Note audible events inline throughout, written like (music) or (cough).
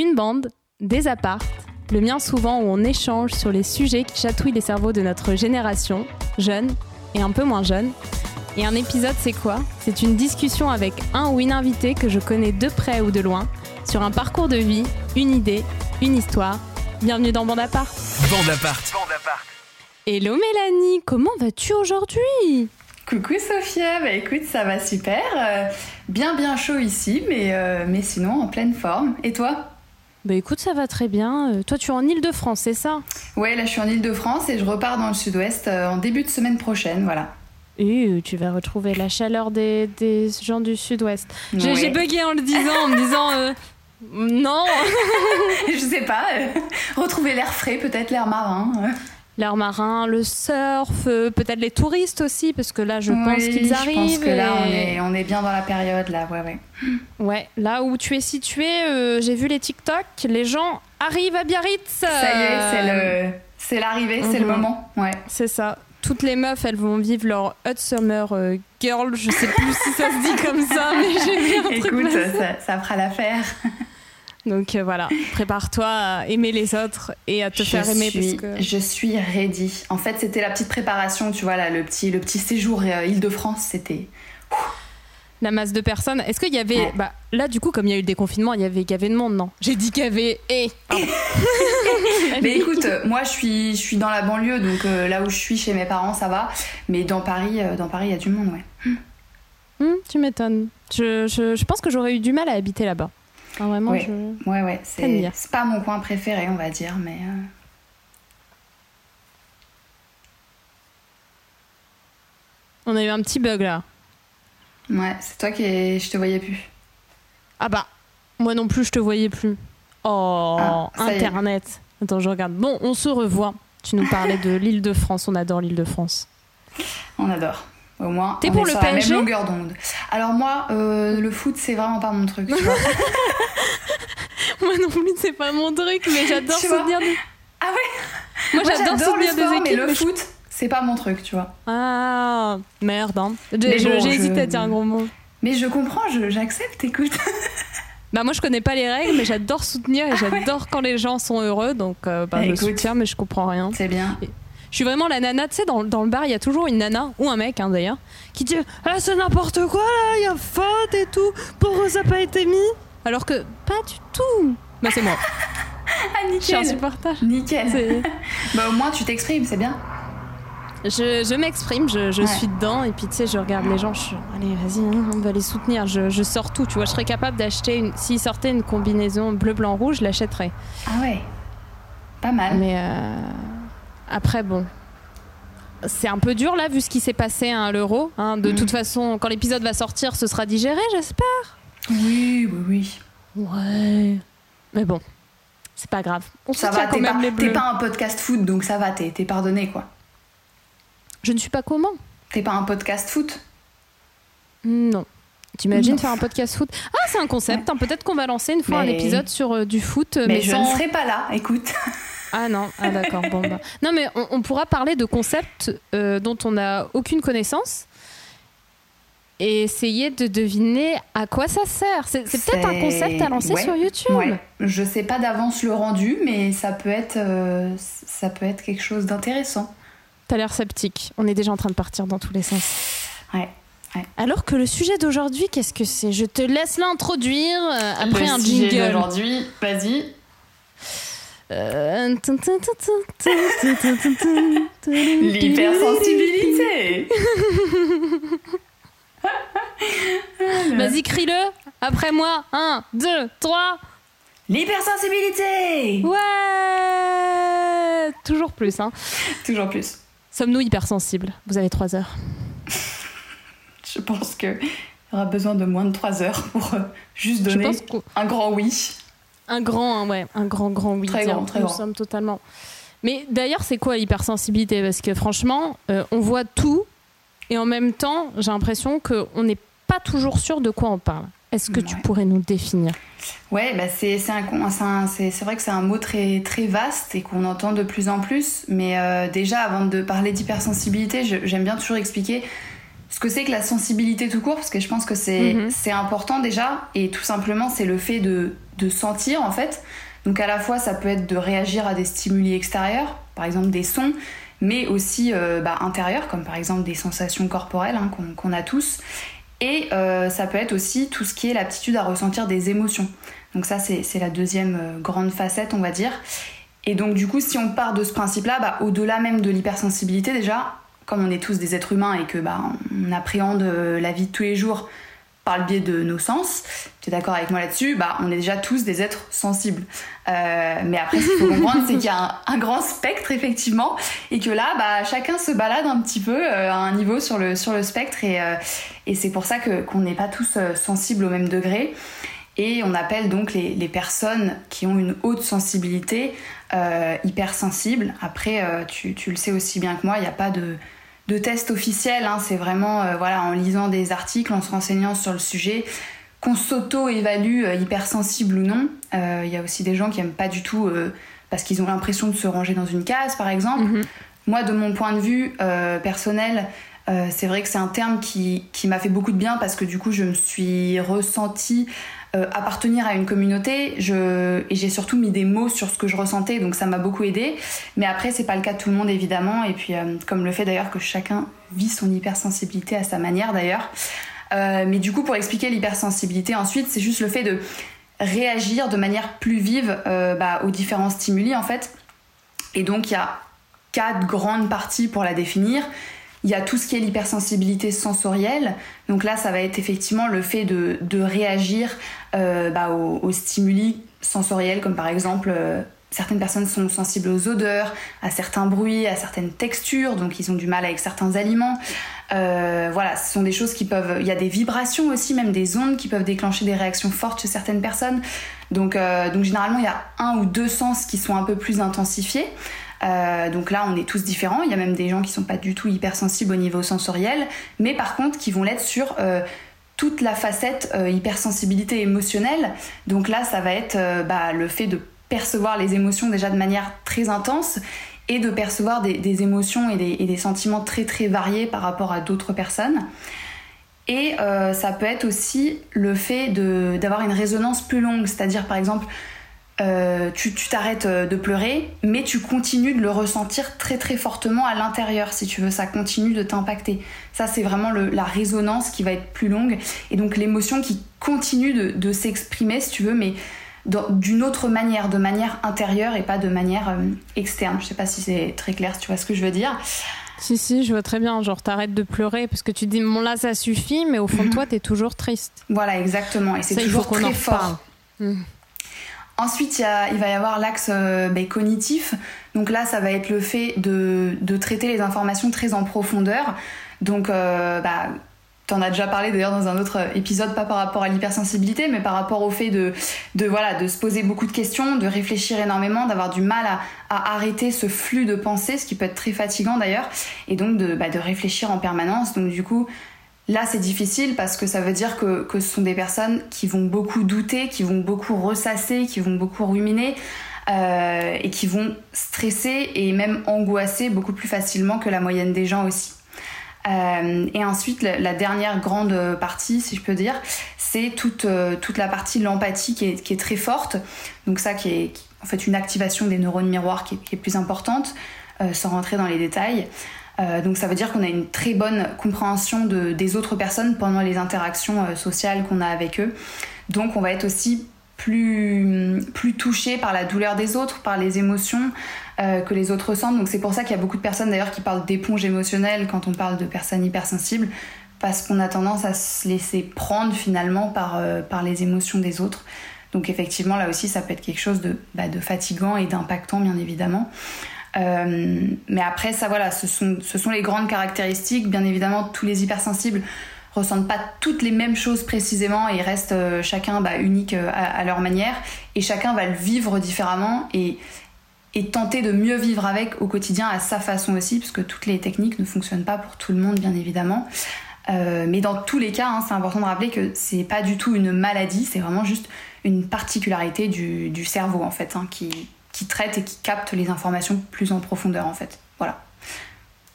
Une bande, des appartes, le mien souvent où on échange sur les sujets qui chatouillent les cerveaux de notre génération, jeunes et un peu moins jeunes. Et un épisode, c'est quoi? C'est une discussion avec un ou une invitée que je connais de près ou de loin sur un parcours de vie, une idée, une histoire. Bienvenue dans Bande Apart. Bande Apart. Bande Apart. Hello Mélanie, comment vas-tu aujourd'hui? Coucou Sophia, bah écoute, ça va super. Euh, bien bien chaud ici, mais, euh, mais sinon en pleine forme. Et toi? Bah écoute, ça va très bien. Euh, toi, tu es en Ile-de-France, c'est ça? Ouais, là je suis en Ile-de-France et je repars dans le sud-ouest en début de semaine prochaine, voilà. Et tu vas retrouver la chaleur des, des gens du sud-ouest. J'ai Ouais. bugué en le disant, en me disant euh, (laughs) non. (laughs) je sais pas, (laughs) retrouver l'air frais, peut-être l'air marin. L'air marin, le surf, euh, peut-être les touristes aussi, parce que là, je pense qu'ils Je arrivent. pense que là on est, on est bien dans la période, là, ouais, ouais. Ouais, là où tu es situé, euh, j'ai vu les TikTok, les gens arrivent à Biarritz. Ça y est, c'est le, c'est l'arrivée, c'est le moment, ouais. C'est ça. Toutes les meufs, elles vont vivre leur hot summer euh, girl. Je sais plus (laughs) si ça se dit comme ça, mais j'ai vu un truc ça, ça fera l'affaire. Donc euh, voilà, prépare-toi à aimer les autres et à te je faire aimer parce que. je suis ready. En fait, c'était la petite préparation, tu vois, là, le petit, le petit séjour euh, Île-de-France, c'était. La masse de personnes. Est-ce qu'il y avait. Ouais. Bah, là, du coup, comme il y a eu le déconfinement, il y avait, il y avait de monde, non? J'ai dit qu'il y avait. Eh pardon. (laughs) Mais écoute, moi, je suis, je suis dans la banlieue, donc euh, là où je suis chez mes parents, ça va. Mais dans Paris, euh, dans Paris, il y a du monde, ouais. Hum, tu m'étonnes. Je, je, je pense que j'aurais eu du mal à habiter là-bas. Enfin, vraiment, Ouais. je. Ouais, c'est pas mon coin préféré, on va dire, mais. euh, On a eu un petit bug là. Ouais, c'est toi qui. est- Je te voyais plus. Ah bah, moi non plus, je te voyais plus. Oh, Ah. Internet. Attends, je regarde. Bon, on se revoit. Tu nous parlais de l'île de France. On adore l'île de France. On adore. Au moins, T'es pour le PSG? même longueur d'onde. Alors moi, euh, le foot, c'est vraiment pas mon truc, tu vois. (laughs) (laughs) Moi non plus, c'est pas mon truc, mais j'adore soutenir des. Ah ouais (laughs) Moi, Moi, j'adore soutenir sport, des équipes. mais le mais je- foot, c'est pas mon truc, tu vois. Ah, merde. Hein. J'ai bon, je- hésité à dire un gros mot. Mais je comprends, j'accepte, écoute. Bah moi je connais pas les règles mais j'adore soutenir et j'adore quand les gens sont heureux donc euh, bah, je Écoute. soutiens mais je comprends rien. C'est bien. Je suis vraiment la nana, tu sais dans, dans le bar il y a toujours une nana ou un mec hein, d'ailleurs qui dit ah c'est n'importe quoi là, il y a faute et tout, pourquoi ça n'a pas été mis? Alors que pas du tout. Bah c'est moi, (laughs) Ah, je suis nickel. insupportable. Nickel. (laughs) Bah au moins, tu t'exprimes, c'est bien. Je, je m'exprime, je, je Ouais. suis dedans et puis tu sais je regarde les gens, je suis allez vas-y hein, on va les soutenir, je, je sors tout, tu vois je serais capable d'acheter une, s'ils sortaient une combinaison bleu blanc rouge je l'achèterais. Ah ouais. Pas mal. Mais euh, après, bon. C'est un peu dur là, vu ce qui s'est passé à l'euro. hein. De Mm. toute façon, quand l'épisode va sortir, ce sera digéré, j'espère. Oui, oui, oui. Ouais. Mais bon, c'est pas grave. On Ça va, quand t'es même pas, un podcast foot, donc ça va, t'es pardonné, quoi. Je ne suis pas comment T'es pas un podcast foot Non. T'imagines faire un podcast foot? Ah, c'est un concept. hein. Peut-être qu'on va lancer une fois un épisode sur euh, du foot, euh, Mais, mais, je sans. ne serai pas là, écoute. (laughs) Ah non, ah d'accord. Bon, bah. Non, mais on, on pourra parler de concepts euh, dont on n'a aucune connaissance et essayer de deviner à quoi ça sert. C'est c'est peut-être un concept à lancer ouais, sur YouTube. Ouais. Je sais pas d'avance le rendu, mais ça peut être, euh, ça peut être quelque chose d'intéressant. T'as l'air sceptique. On est déjà en train de partir dans tous les sens. Ouais. Alors que le sujet d'aujourd'hui, qu'est-ce que c'est? Je te laisse l'introduire euh, après Le un sujet jingle. d'aujourd'hui, vas-y. L'hypersensibilité. (laughs) Vas-y, crie-le. Après moi. 1, 2, 3. L'hypersensibilité. Ouais Toujours plus, hein. Toujours plus. Sommes-nous hypersensibles? Vous avez 3 heures. (laughs) Je pense que il y aura besoin de moins de 3 heures pour euh, juste donner un grand oui. Grand, ouais, un grand, grand oui. Très grand, très Nous grand. sommes totalement. Mais d'ailleurs, c'est quoi l'hypersensibilité? Parce que franchement, euh, on voit tout et en même temps, j'ai l'impression qu'on n'est pas toujours sûr de quoi on parle. Est-ce que tu pourrais nous définir? Ouais, bah c'est un un- vrai que c'est un mot très très vaste et qu'on entend de plus en plus. Mais euh, déjà, avant de parler d'hypersensibilité, j'aime bien toujours expliquer ce que c'est que la sensibilité tout court, parce que je pense que c'est Mhm. c'est important déjà. Et tout simplement, c'est le fait de de sentir en fait. Donc à la fois ça peut être de réagir à des stimuli extérieurs, par exemple des sons, mais aussi euh, bah, intérieurs, comme par exemple des sensations corporelles hein, qu'on a tous. Et euh, ça peut être aussi tout ce qui est l'aptitude à ressentir des émotions. Donc ça c'est la deuxième euh, grande facette on va dire. Et donc du coup si on part de ce principe-là, bah, au-delà même de l'hypersensibilité déjà, comme on est tous des êtres humains et que bah, on appréhende la vie de tous les jours par le biais de nos sens, tu es d'accord avec moi là-dessus, bah, on est déjà tous des êtres sensibles. Euh, mais après, ce qu'il faut comprendre, c'est qu'il y a un, grand spectre, effectivement, et que là, bah, chacun se balade un petit peu euh, à un niveau sur le, sur le spectre, et, euh, et c'est pour ça que, qu'on n'est pas tous sensibles au même degré. Et on appelle donc les, les personnes qui ont une haute sensibilité hypersensibles. Après, tu, tu, le sais aussi bien que moi, il n'y a pas de de tests officiels. Hein. C'est vraiment euh, voilà, en lisant des articles, en se renseignant sur le sujet, qu'on s'auto-évalue euh, hypersensible ou non. Euh, il y a aussi des gens qui n'aiment pas du tout parce qu'ils ont l'impression de se ranger dans une case, par exemple. Mhm. Moi, de mon point de vue personnel, c'est vrai que c'est un terme qui, qui m'a fait beaucoup de bien parce que du coup, je me suis ressentie euh, appartenir à une communauté et j'ai surtout mis des mots sur ce que je ressentais donc ça m'a beaucoup aidé. Mais après c'est pas le cas de tout le monde évidemment. Et puis euh, comme le fait d'ailleurs que chacun vit son hypersensibilité à sa manière d'ailleurs. Euh, mais du coup pour expliquer l'hypersensibilité ensuite c'est juste le fait de réagir de manière plus vive bah, aux différents stimuli en fait. Et donc il y a quatre grandes parties pour la définir il y a tout ce qui est l'hypersensibilité sensorielle. Donc là, ça va être effectivement le fait de, réagir euh, bah, aux, stimuli sensoriels, comme par exemple, euh, certaines personnes sont sensibles aux odeurs, à certains bruits, à certaines textures, donc ils ont du mal avec certains aliments. Euh, voilà, ce sont des choses qui peuvent... Il y a des vibrations aussi, même des ondes qui peuvent déclencher des réactions fortes chez certaines personnes. Donc, donc généralement, il y a un ou deux sens qui sont un peu plus intensifiés. Euh, donc là, on est tous différents. Il y a même des gens qui sont pas du tout hypersensibles au niveau sensoriel, mais par contre qui vont l'être sur euh, toute la facette euh, hypersensibilité émotionnelle. Donc là, ça va être bah, le fait de percevoir les émotions déjà de manière très intense et de percevoir des, émotions et des, sentiments très très variés par rapport à d'autres personnes. Et ça peut être aussi le fait d'avoir une résonance plus longue, c'est-à-dire par exemple euh, tu t'arrêtes euh, de pleurer, mais tu continues de le ressentir très très fortement à l'intérieur, si tu veux, ça continue de t'impacter. Ça, c'est vraiment la résonance qui va être plus longue, et donc l'émotion qui continue de, s'exprimer, si tu veux, mais d'une autre manière, de manière intérieure et pas de manière euh, externe. Je sais pas si c'est très clair, si tu vois ce que je veux dire. Si, si, je vois très bien. Genre, t'arrêtes de pleurer parce que tu dis, bon là, ça suffit, mais au fond de mhm. toi, t'es toujours triste. Voilà, exactement. Et c'est toujours très fort. Mmh. Ensuite, il, va y avoir l'axe euh, ben, cognitif. Donc là, ça va être le fait de, traiter les informations très en profondeur. Donc, euh, bah, tu en as déjà parlé d'ailleurs dans un autre épisode, pas par rapport à l'hypersensibilité, mais par rapport au fait de, se poser beaucoup de questions, de réfléchir énormément, d'avoir du mal à, arrêter ce flux de pensée, ce qui peut être très fatigant d'ailleurs, et donc de, bah, de réfléchir en permanence. Donc du coup, Là, c'est difficile parce que ça veut dire que, ce sont des personnes qui vont beaucoup douter, qui vont beaucoup ressasser, qui vont beaucoup ruminer euh, et qui vont stresser et même angoisser beaucoup plus facilement que la moyenne des gens aussi. Euh, et ensuite, la, dernière grande partie, si je peux dire, c'est toute, euh, toute la partie de l'empathie qui est, très forte. Donc ça, qui est en fait une activation des neurones miroirs qui est, plus importante, sans rentrer dans les détails. Euh, donc ça veut dire qu'on a une très bonne compréhension des autres personnes pendant les interactions euh, sociales qu'on a avec eux. Donc on va être aussi plus, touché par la douleur des autres, par les émotions euh, que les autres ressentent. Donc c'est pour ça qu'il y a beaucoup de personnes d'ailleurs qui parlent d'éponge émotionnelle quand on parle de personnes hypersensibles, parce qu'on a tendance à se laisser prendre finalement par, par les émotions des autres. Donc effectivement là aussi ça peut être quelque chose de, bah, de fatigant et d'impactant bien évidemment. Euh, mais après, ça, voilà, ce sont, les grandes caractéristiques. Bien évidemment, tous les hypersensibles ressentent pas toutes les mêmes choses précisément et restent euh, chacun bah, unique euh, à, leur manière et chacun va le vivre différemment et, tenter de mieux vivre avec au quotidien à sa façon aussi parce que toutes les techniques ne fonctionnent pas pour tout le monde bien évidemment mais dans tous les cas hein, c'est important de rappeler que c'est pas du tout une maladie c'est vraiment juste une particularité du, du cerveau en fait hein, qui, qui traite et qui capte les informations plus en profondeur en fait. Voilà.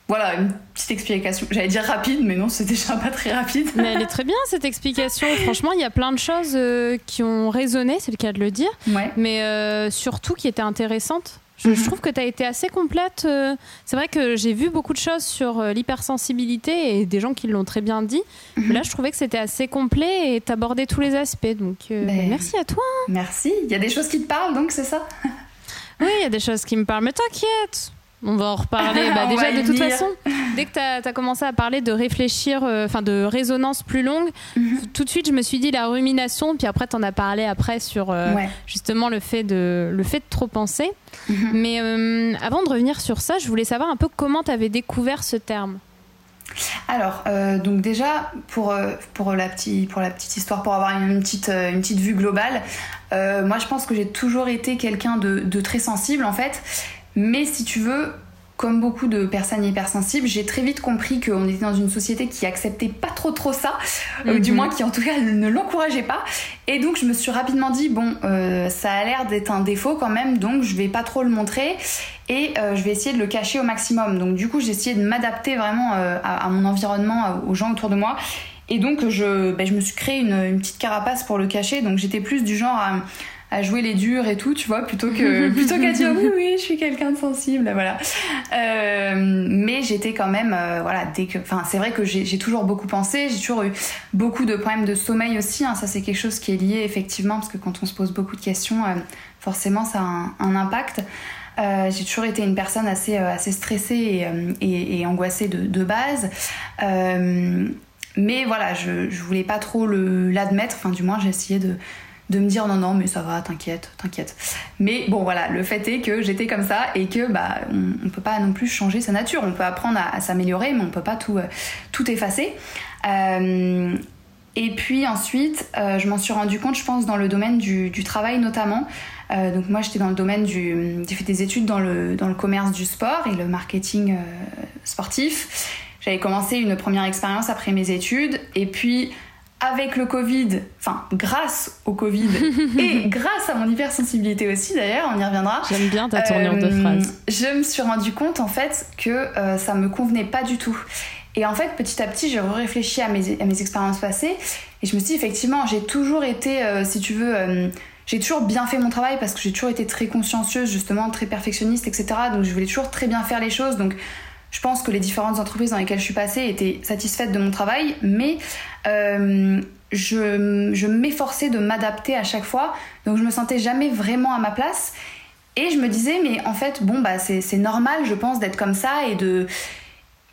voilà, une petite explication. J'allais dire rapide, mais non, c'est déjà pas très rapide. Mais elle est très bien cette explication. (laughs) Franchement, il y a plein de choses euh, qui ont résonné, c'est le cas de le dire, Ouais. mais euh, surtout qui étaient intéressantes. Je, je Mhm. trouve que tu as été assez complète. euh, C'est vrai que j'ai vu beaucoup de choses sur l'hypersensibilité et des gens qui l'ont très bien dit. Mhm. Mais là, je trouvais que c'était assez complet et t'abordais tous les aspects. Donc, Ben, merci à toi. Merci. Il y a des choses qui te parlent, donc c'est ça? (laughs) Oui, il y a des choses qui me parlent, mais t'inquiète. On va en reparler. (laughs) Bah, déjà, de toute façon, dès que tu as, commencé à parler de réfléchir, euh, enfin de résonance plus longue, Mhm. tout de suite, je me suis dit la rumination, puis après, tu en as parlé après sur euh, Ouais. justement le fait, de, le fait de trop penser. Mhm. Mais euh, avant de revenir sur ça, je voulais savoir un peu comment tu avais découvert ce terme. Alors, euh, donc déjà, pour, euh, pour, la petite, histoire, pour avoir une petite, euh, petite vue globale, moi je pense que j'ai toujours été quelqu'un de très sensible en fait. Mais si tu veux, comme beaucoup de personnes hypersensibles, j'ai très vite compris qu'on était dans une société qui acceptait pas trop trop ça, euh, du Mhm. moins qui en tout cas ne l'encourageait pas. Et donc je me suis rapidement dit, bon, euh, ça a l'air d'être un défaut quand même, donc je vais pas trop le montrer et euh, je vais essayer de le cacher au maximum. Donc du coup j'ai essayé de m'adapter vraiment euh, à, à mon environnement, aux gens autour de moi. Et donc je, ben, je me suis créé une, une petite carapace pour le cacher, donc j'étais plus du genre à à jouer les durs et tout, tu vois, plutôt que (laughs) plutôt qu'à dire oui oui, je suis quelqu'un de sensible, voilà. Euh, mais j'étais quand même, euh, voilà, dès que, enfin, c'est vrai que j'ai toujours beaucoup pensé, j'ai toujours eu beaucoup de problèmes de sommeil aussi. hein, ça c'est quelque chose qui est lié effectivement parce que quand on se pose beaucoup de questions, euh, forcément ça a un, un impact. Euh, j'ai toujours été une personne assez, euh, assez stressée et, et- et angoissée de, de base. Euh, mais voilà, je, je voulais pas trop le- l'admettre, enfin du moins j'ai essayé de, de me dire non non mais ça va t'inquiète t'inquiète. Mais bon voilà le fait est que j'étais comme ça et que bah on, on peut pas non plus changer sa nature. On peut apprendre à, s'améliorer mais on peut pas tout euh, effacer. Euh, et puis ensuite euh, je m'en suis rendu compte je pense dans le domaine du, travail notamment. Donc moi j'étais dans le domaine du j'ai fait des études dans le dans le commerce du sport et le marketing sportif. J'avais commencé une première expérience après mes études. Et puis avec le Covid, enfin grâce au Covid (laughs) et grâce à mon hypersensibilité aussi d'ailleurs, on y reviendra. J'aime bien ta tournure de euh, phrase. Je me suis rendu compte en fait que euh, ça me convenait pas du tout. Et en fait, petit à petit, j'ai réfléchi à mes, à mes expériences passées et je me suis dit effectivement, j'ai toujours été, euh, si tu veux, euh, j'ai toujours bien fait mon travail parce que j'ai toujours été très consciencieuse, justement, très perfectionniste, etc. Donc je voulais toujours très bien faire les choses. Donc je pense que les différentes entreprises dans lesquelles je suis passée étaient satisfaites de mon travail, mais euh, je, m'efforçais de m'adapter à chaque fois, donc je me sentais jamais vraiment à ma place. Et je me disais, mais en fait, bon, bah, c'est c'est normal, je pense, d'être comme ça et de,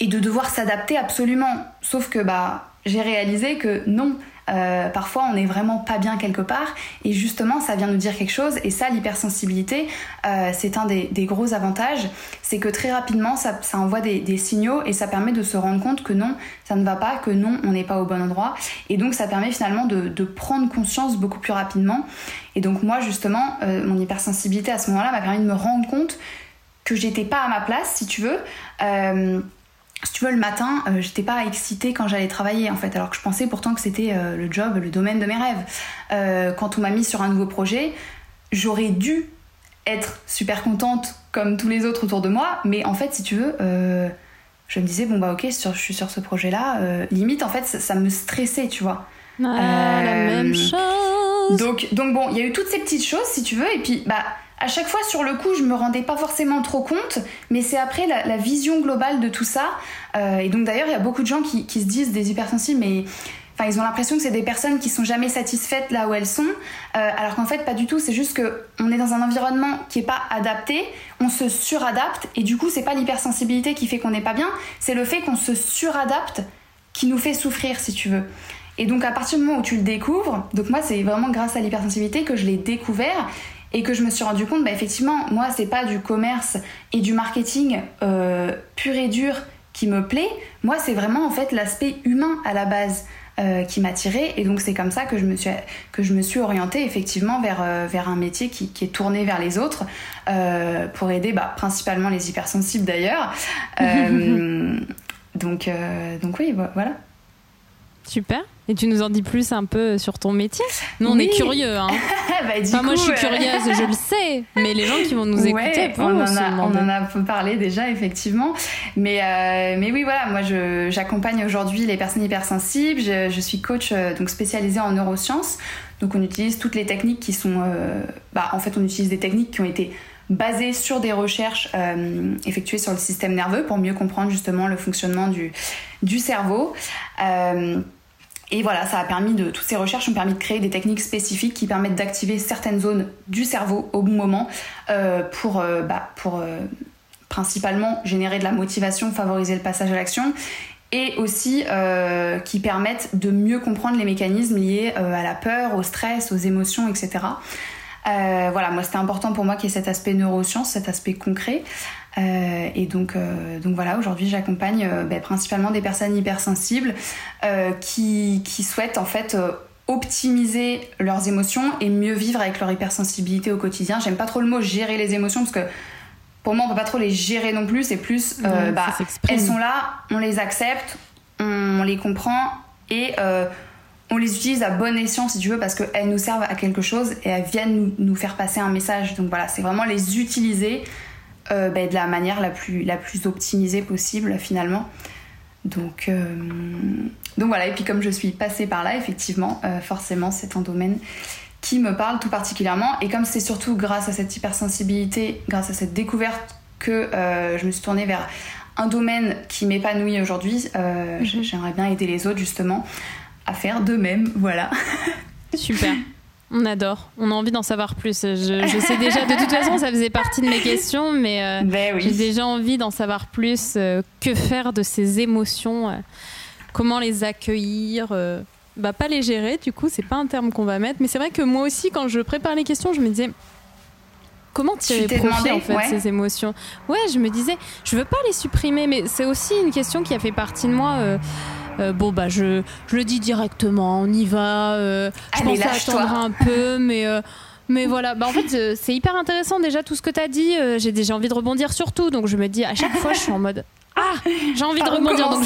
et de devoir s'adapter absolument. Sauf que bah, j'ai réalisé que non. Euh, parfois, on n'est vraiment pas bien quelque part, et justement, ça vient nous dire quelque chose. Et ça, l'hypersensibilité, euh, c'est un des, gros avantages, c'est que très rapidement, ça, envoie des, signaux et ça permet de se rendre compte que non, ça ne va pas, que non, on n'est pas au bon endroit. Et donc, ça permet finalement de, de prendre conscience beaucoup plus rapidement. Et donc, moi, justement, euh, mon hypersensibilité à ce moment-là m'a permis de me rendre compte que j'étais pas à ma place, si tu veux. Si tu veux, le matin, euh, j'étais pas excitée quand j'allais travailler en fait, alors que je pensais pourtant que c'était euh, le job, le domaine de mes rêves. Euh, quand on m'a mis sur un nouveau projet, j'aurais dû être super contente comme tous les autres autour de moi, mais en fait, si tu veux, je me disais, bon bah ok, sur- je suis sur ce projet-là, limite en fait, ça, ça me stressait, tu vois. Ah, la même chose. Donc, donc bon, il y a eu toutes ces petites choses, si tu veux, et puis bah à chaque fois sur le coup, je me rendais pas forcément trop compte, mais c'est après la, vision globale de tout ça. Euh, et donc d'ailleurs, il y a beaucoup de gens qui, qui se disent des hypersensibles, mais enfin ils ont l'impression que c'est des personnes qui sont jamais satisfaites là où elles sont, euh, alors qu'en fait pas du tout. C'est juste que on est dans un environnement qui est pas adapté, on se suradapte, et du coup c'est pas l'hypersensibilité qui fait qu'on n'est pas bien, c'est le fait qu'on se suradapte qui nous fait souffrir, si tu veux. Et donc à partir du moment où tu le découvres, donc moi c'est vraiment grâce à l'hypersensibilité que je l'ai découvert et que je me suis rendu compte, bah effectivement, moi c'est pas du commerce et du marketing euh, pur et dur qui me plaît, moi c'est vraiment en fait l'aspect humain à la base euh, qui m'attirait et donc c'est comme ça que je me suis, que je me suis orientée effectivement vers, euh, vers un métier qui, qui est tourné vers les autres euh, pour aider bah, principalement les hypersensibles d'ailleurs. (laughs) Euh, donc, euh, donc oui, vo- voilà. Super. Et tu nous en dis plus un peu sur ton métier? Nous, on est curieux. Hein. (laughs) bah, moi, je suis curieuse, je le sais. Mais les gens qui vont nous écouter, on, en a, on en a parlé déjà, effectivement. Mais, euh, mais oui, voilà, moi, j'accompagne aujourd'hui les personnes hypersensibles. Je, je suis coach euh, donc spécialisée en neurosciences. Donc, on utilise toutes les techniques qui sont. Euh, bah, en fait, on utilise des techniques qui ont été basées sur des recherches effectuées sur le système nerveux pour mieux comprendre justement le fonctionnement du, du cerveau. Et voilà, ça a permis de, toutes ces recherches ont permis de créer des techniques spécifiques qui permettent d'activer certaines zones du cerveau au bon moment euh, pour, euh, bah, pour euh, principalement générer de la motivation, favoriser le passage à l'action et aussi qui permettent de mieux comprendre les mécanismes liés à la peur, au stress, aux émotions, etc. voilà, moi c'était important pour moi qu'il y ait cet aspect neurosciences, cet aspect concret. Euh, et donc, euh, donc voilà, aujourd'hui j'accompagne euh, ben, principalement des personnes hypersensibles qui, qui, souhaitent en fait optimiser leurs émotions et mieux vivre avec leur hypersensibilité au quotidien. J'aime pas trop le mot gérer les émotions parce que pour moi on peut pas trop les gérer non plus, c'est plus bah, elles sont là, on les accepte, on, les comprend et on les utilise à bon escient si tu veux parce qu'elles nous servent à quelque chose et elles viennent nous, nous faire passer un message. Donc voilà, c'est vraiment les utiliser euh, ben, de la manière la plus, la plus optimisée possible finalement. Donc, euh, donc voilà, et puis comme je suis passée par là, effectivement, euh, forcément c'est un domaine qui me parle tout particulièrement. Et comme c'est surtout grâce à cette hypersensibilité, grâce à cette découverte que je me suis tournée vers un domaine qui m'épanouit aujourd'hui, mhm. j'aimerais bien aider les autres justement à faire de même. Voilà. Super. (laughs) On adore. On a envie d'en savoir plus. Je, sais déjà, de toute façon, ça faisait partie de mes questions, mais euh, ben j'ai déjà envie d'en savoir plus. Euh, que faire de ces émotions euh, Comment les accueillir bah, Pas les gérer, du coup, c'est pas un terme qu'on va mettre. Mais c'est vrai que moi aussi, quand je prépare les questions, je me disais. Comment tirer profit en fait ces émotions? Ouais, je me disais, je veux pas les supprimer, mais c'est aussi une question qui a fait partie de moi. Euh, bon bah je, le dis directement, on y va. Euh, je pense attendre un peu, (laughs) mais euh, mais voilà, bah en fait c'est hyper intéressant déjà tout ce que tu as dit. j'ai déjà envie de rebondir sur tout, donc je me dis à chaque fois je suis en mode (laughs) ah j'ai envie de rebondir donc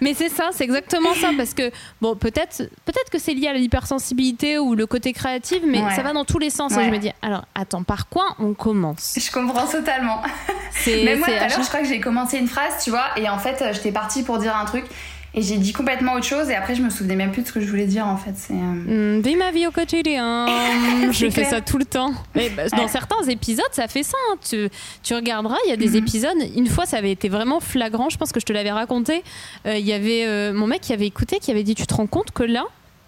mais c'est ça c'est exactement ça parce que bon peut-être peut-être que c'est lié à l'hypersensibilité ou le côté créatif mais ça va dans tous les sens et je me dis alors attends par quoi on commence? Je comprends totalement. Mais moi tout à l'heure je crois que j'ai commencé une phrase tu vois et en fait j'étais partie pour dire un truc et j'ai dit complètement autre chose et après je me souvenais même plus de ce que je voulais dire en fait. C'est euh... Mmh, ma vie au quotidien. (laughs) je fais ça tout le temps. Mais bah, dans certains épisodes, ça fait ça. Hein. Tu, tu, regarderas, il y a des mhm. épisodes. Une fois, ça avait été vraiment flagrant. Je pense que je te l'avais raconté. Euh, il y avait euh, mon mec qui avait écouté, qui avait dit Tu te rends compte que là,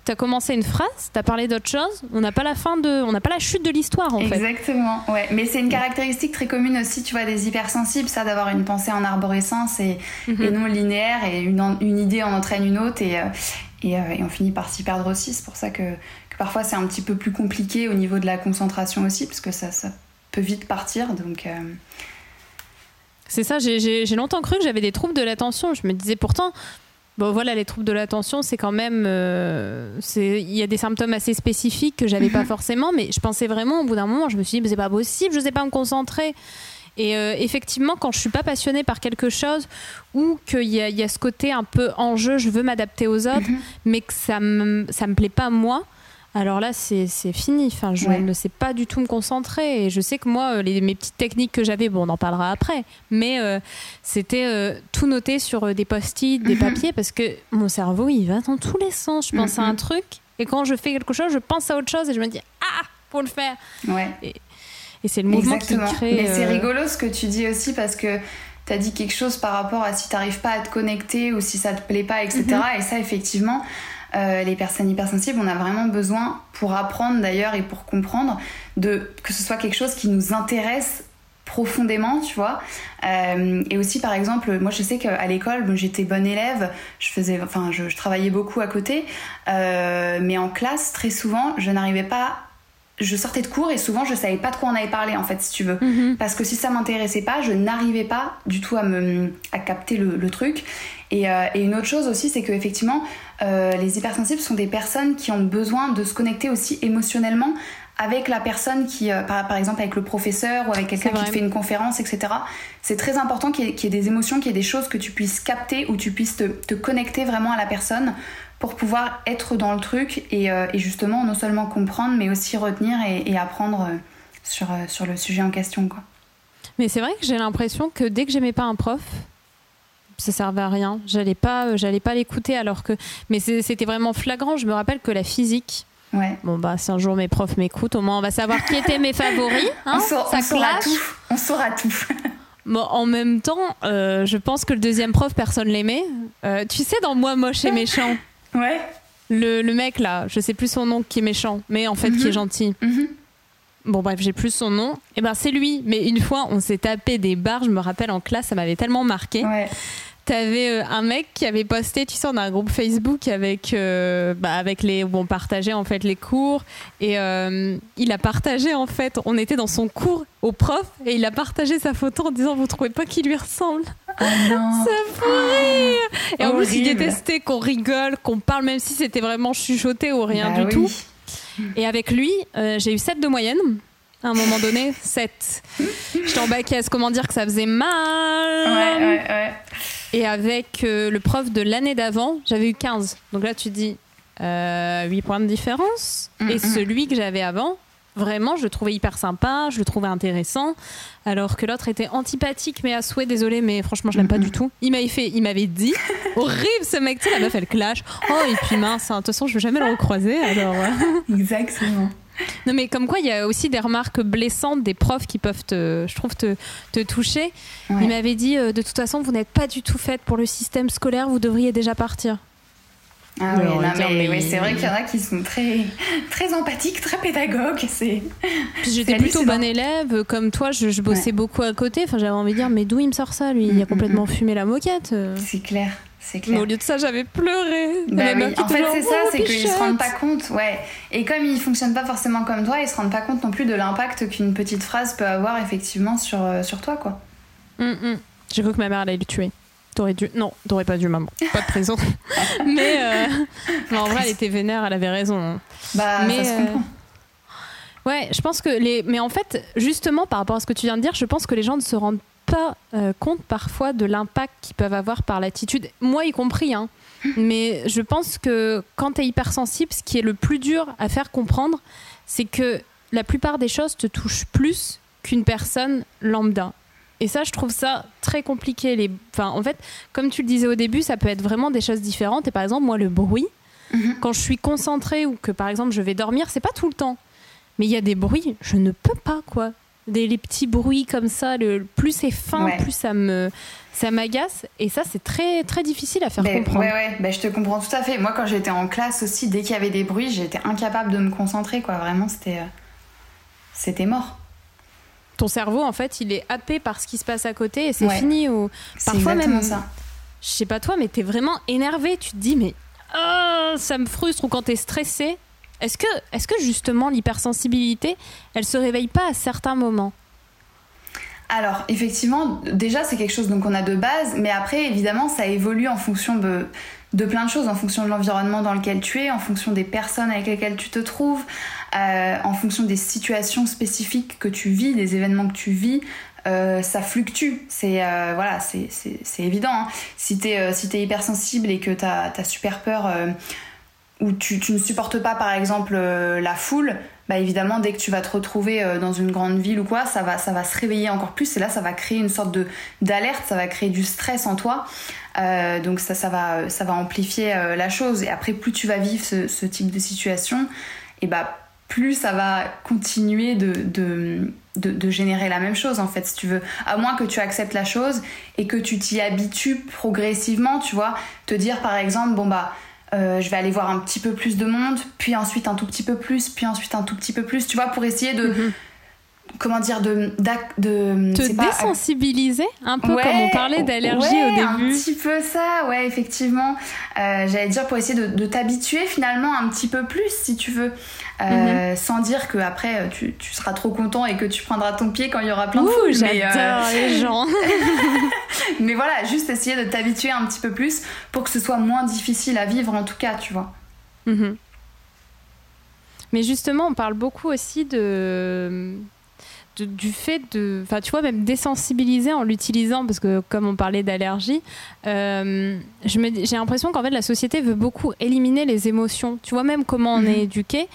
tu as commencé une phrase, tu as parlé d'autre chose, on n'a pas la fin de, on n'a pas la chute de l'histoire en fait. Exactement, ouais. Mais c'est une caractéristique très commune aussi, tu vois, des hypersensibles, ça d'avoir une pensée en arborescence et, mhm. non linéaire et une, une, idée en entraîne une autre et, euh, et, euh, et on finit par s'y perdre aussi. C'est pour ça que, que parfois c'est un petit peu plus compliqué au niveau de la concentration aussi, parce que ça, ça peut vite partir. Donc. Euh, c'est ça, j'ai longtemps cru que j'avais des troubles de l'attention. Je me disais pourtant, Bon, voilà, les troubles de l'attention, c'est quand même. Euh, il y a des symptômes assez spécifiques que j'avais pas (laughs) forcément, mais je pensais vraiment, au bout d'un moment, je me suis dit, c'est pas possible, je sais pas me concentrer. Et euh, effectivement, quand je suis pas passionnée par quelque chose ou qu'il y, y, a ce côté un peu enjeu, je veux m'adapter aux autres, mhm. mais que ça me, ça me plaît pas moi, alors là, c'est fini. Enfin, je ne sais pas du tout me concentrer. Et je sais que moi, euh, les, mes petites techniques que j'avais, bon, on en parlera après, mais euh, c'était euh, tout noter sur des post-it, des mhm. papiers, parce que mon cerveau, il va dans tous les sens. Je pense à un mhm. truc, et quand je fais quelque chose, je pense à autre chose, et je me dis, ah, pour le faire. Ouais. Et, c'est le mouvement qui crée. Mais c'est rigolo ce que tu dis aussi, parce que tu as dit quelque chose par rapport à si tu n'arrives pas à te connecter ou si ça te plaît pas, etc. Mhm. Et ça, effectivement, euh, les personnes hypersensibles, on a vraiment besoin, pour apprendre d'ailleurs et pour comprendre, de, que ce soit quelque chose qui nous intéresse profondément, tu vois. Euh, et aussi, par exemple, moi je sais qu'à l'école, j'étais bonne élève, je faisais, enfin, je, travaillais beaucoup à côté, euh, mais en classe, très souvent, je n'arrivais pas je sortais de cours et souvent je savais pas de quoi on avait parlé en fait si tu veux mhm. parce que si ça m'intéressait pas je n'arrivais pas du tout à me à capter le, truc et, euh, et, une autre chose aussi c'est que effectivement euh, les hypersensibles sont des personnes qui ont besoin de se connecter aussi émotionnellement avec la personne qui, euh, par, exemple avec le professeur ou avec quelqu'un qui fait une conférence, etc. C'est très important qu'il y, ait des émotions, qu'il y ait des choses que tu puisses capter ou tu puisses te, te, connecter vraiment à la personne pour pouvoir être dans le truc et, justement non seulement comprendre mais aussi retenir et, apprendre sur, sur le sujet en question. Quoi. Mais c'est vrai que j'ai l'impression que dès que j'aimais pas un prof, ça servait à rien. J'allais pas, j'allais pas l'écouter alors que. Mais c'était vraiment flagrant. Je me rappelle que la physique, Bon, bah, si un jour mes profs m'écoutent, au moins on va savoir qui étaient mes favoris. (laughs) Hein, on, saura tout. On saura tout. (laughs) bon, en même temps, euh, je pense que le deuxième prof, personne l'aimait. Euh, tu sais, dans Moi, moche et méchant. (laughs) Ouais. Le, le, mec là, je sais plus son nom qui est méchant, mais en fait qui est mhm. gentil. Mhm. Bon bref, j'ai plus son nom. Et eh ben c'est lui. Mais une fois, on s'est tapé des barres. Je me rappelle en classe, ça m'avait tellement marqué. Ouais. T'avais euh, un mec qui avait posté, tu sais, on a un groupe Facebook avec, euh, bah, avec les, où on partageait en fait les cours. Et euh, il a partagé en fait, on était dans son cours au prof et il a partagé sa photo en disant vous trouvez pas qu'il lui ressemble? Oh non. Ça rire. Et en plus il détestait qu'on rigole, qu'on parle même si c'était vraiment chuchoté ou rien bah du tout. Et avec lui, j'ai eu 7 de moyenne à un moment donné, 7. J'étais en bac S, comment dire que ça faisait mal? Ouais, ouais, ouais. Et avec euh, le prof de l'année d'avant, j'avais eu 15. Donc là, tu dis euh, 8 points de différence. Mm, et celui que j'avais avant, vraiment, je le trouvais hyper sympa, je le trouvais intéressant. Alors que l'autre était antipathique, mais à souhait, désolé, mais franchement, je l'aime pas du tout. Il m'avait fait, il m'avait dit, (laughs) horrible ce mec, tu sais, la meuf, elle clash. Oh, et puis mince, hein, de toute façon, je vais jamais le recroiser, alors. Exactement. Non, mais comme quoi, il y a aussi des remarques blessantes des profs qui peuvent, te, je trouve, te, te toucher. Il m'avait dit, euh, de toute façon, vous n'êtes pas du tout faite pour le système scolaire, vous devriez déjà partir. Ah oui, mais, c'est vrai qu'il y en a qui sont très, très empathiques, très pédagogues. C'est, j'étais plutôt bonne élève, comme toi, je, bossais beaucoup à côté. Enfin, j'avais envie de dire, mais d'où il me sort ça, lui? Il a mm, mm, complètement mm. fumé la moquette. C'est clair. Mais au lieu de ça, j'avais pleuré. Bah en fait, c'est ça, oh, c'est qu'ils se rendent pas compte. Ouais. Et comme ils fonctionnent pas forcément comme toi, ils se rendent pas compte non plus de l'impact qu'une petite phrase peut avoir effectivement sur, euh, sur toi, quoi. Mm, mm. J'ai cru que ma mère allait le tuer. T'aurais dû. Non, t'aurais pas dû, maman. Pas de prison. (laughs) mais, euh, en vrai, elle était vénère, elle avait raison. Hein. Bah, mais, ça se comprend. Euh, ouais, je pense que les. Mais en fait, justement, par rapport à ce que tu viens de dire, je pense que les gens ne se rendent pas euh, compte parfois de l'impact qu'ils peuvent avoir par l'attitude, moi y compris. Hein. Mais je pense que quand tu es hypersensible, ce qui est le plus dur à faire comprendre, c'est que la plupart des choses te touchent plus qu'une personne lambda. Et ça, je trouve ça très compliqué. Les... Enfin, en fait, comme tu le disais au début, ça peut être vraiment des choses différentes. Et par exemple, moi, le bruit, mhm. quand je suis concentrée ou que, par exemple, je vais dormir, c'est pas tout le temps. Mais il y a des bruits, je ne peux pas, quoi des les petits bruits comme ça. Le, plus c'est fin, plus ça me ça m'agace. Et ça, c'est très très difficile à faire ben, comprendre. Ouais, ouais. Ben, je te comprends tout à fait. Moi, quand j'étais en classe aussi, dès qu'il y avait des bruits, j'étais incapable de me concentrer. Quoi. Vraiment, c'était euh, c'était mort. Ton cerveau, en fait, il est happé par ce qui se passe à côté et c'est fini. Ou parfois même ça. Je sais pas toi, mais t'es vraiment énervé. Tu te dis, mais oh, ça me frustre. Ou quand t'es stressé, est-ce que, justement l'hypersensibilité, elle se réveille pas à certains moments? Alors effectivement, déjà c'est quelque chose qu'on a de base, mais après évidemment ça évolue en fonction de, plein de choses, en fonction de l'environnement dans lequel tu es, en fonction des personnes avec lesquelles tu te trouves, euh, en fonction des situations spécifiques que tu vis, des événements que tu vis. Euh, ça fluctue, c'est euh, voilà, c'est évident. Hein. Si tu es, si hypersensible et que tu as, as, super peur où tu, ne supportes pas par exemple euh, la foule, bah évidemment dès que tu vas te retrouver euh, dans une grande ville ou quoi, ça va, ça va se réveiller encore plus et là ça va créer une sorte d'alerte, ça va créer du stress en toi. Euh, donc ça, va, amplifier la chose. Et après plus tu vas vivre ce, type de situation, et bah plus ça va continuer de, de, de, générer la même chose en fait si tu veux. À moins que tu acceptes la chose et que tu t'y habitues progressivement, tu vois. Te dire par exemple, bon bah euh, je vais aller voir un petit peu plus de monde, puis ensuite un tout petit peu plus, puis ensuite un tout petit peu plus, tu vois, pour essayer de. Mhm. Comment dire, de. de Te désensibiliser un peu comme on parlait d'allergie au début. Un petit peu ça, ouais, effectivement. Euh, j'allais dire pour essayer de, de t'habituer finalement un petit peu plus, si tu veux. Euh, mhm. sans dire que après euh, tu, tu, seras trop content et que tu prendras ton pied quand il y aura plein de foule. J'adore euh, les gens. (laughs) (laughs) mais voilà, juste essayer de t'habituer un petit peu plus pour que ce soit moins difficile à vivre en tout cas, tu vois. Mhm. Mais justement, on parle beaucoup aussi de du fait de, enfin tu vois même désensibiliser en l'utilisant parce que comme on parlait d'allergie, euh, j'ai l'impression qu'en fait la société veut beaucoup éliminer les émotions. Tu vois même comment on est mhm. éduqué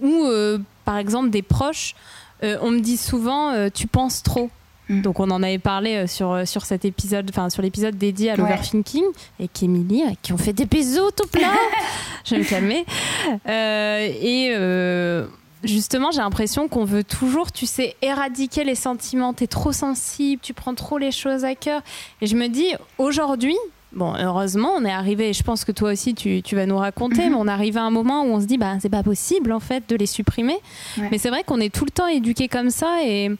ou euh, par exemple des proches, euh, on me dit souvent tu penses trop. Mhm. Donc on en avait parlé sur, sur cet épisode, enfin sur l'épisode dédié à l'overthinking et qu'Emilie, qui ont fait des bisous tout plein. (laughs) je vais me calmer. et justement, j'ai l'impression qu'on veut toujours, tu sais, éradiquer les sentiments. T'es trop sensible, tu prends trop les choses à cœur. Et je me dis, aujourd'hui, bon, heureusement, on est arrivé, et je pense que toi aussi, tu, vas nous raconter, mhm. mais on arrive à un moment où on se dit, bah, c'est pas possible, en fait, de les supprimer. Mais c'est vrai qu'on est tout le temps éduqué comme ça. Et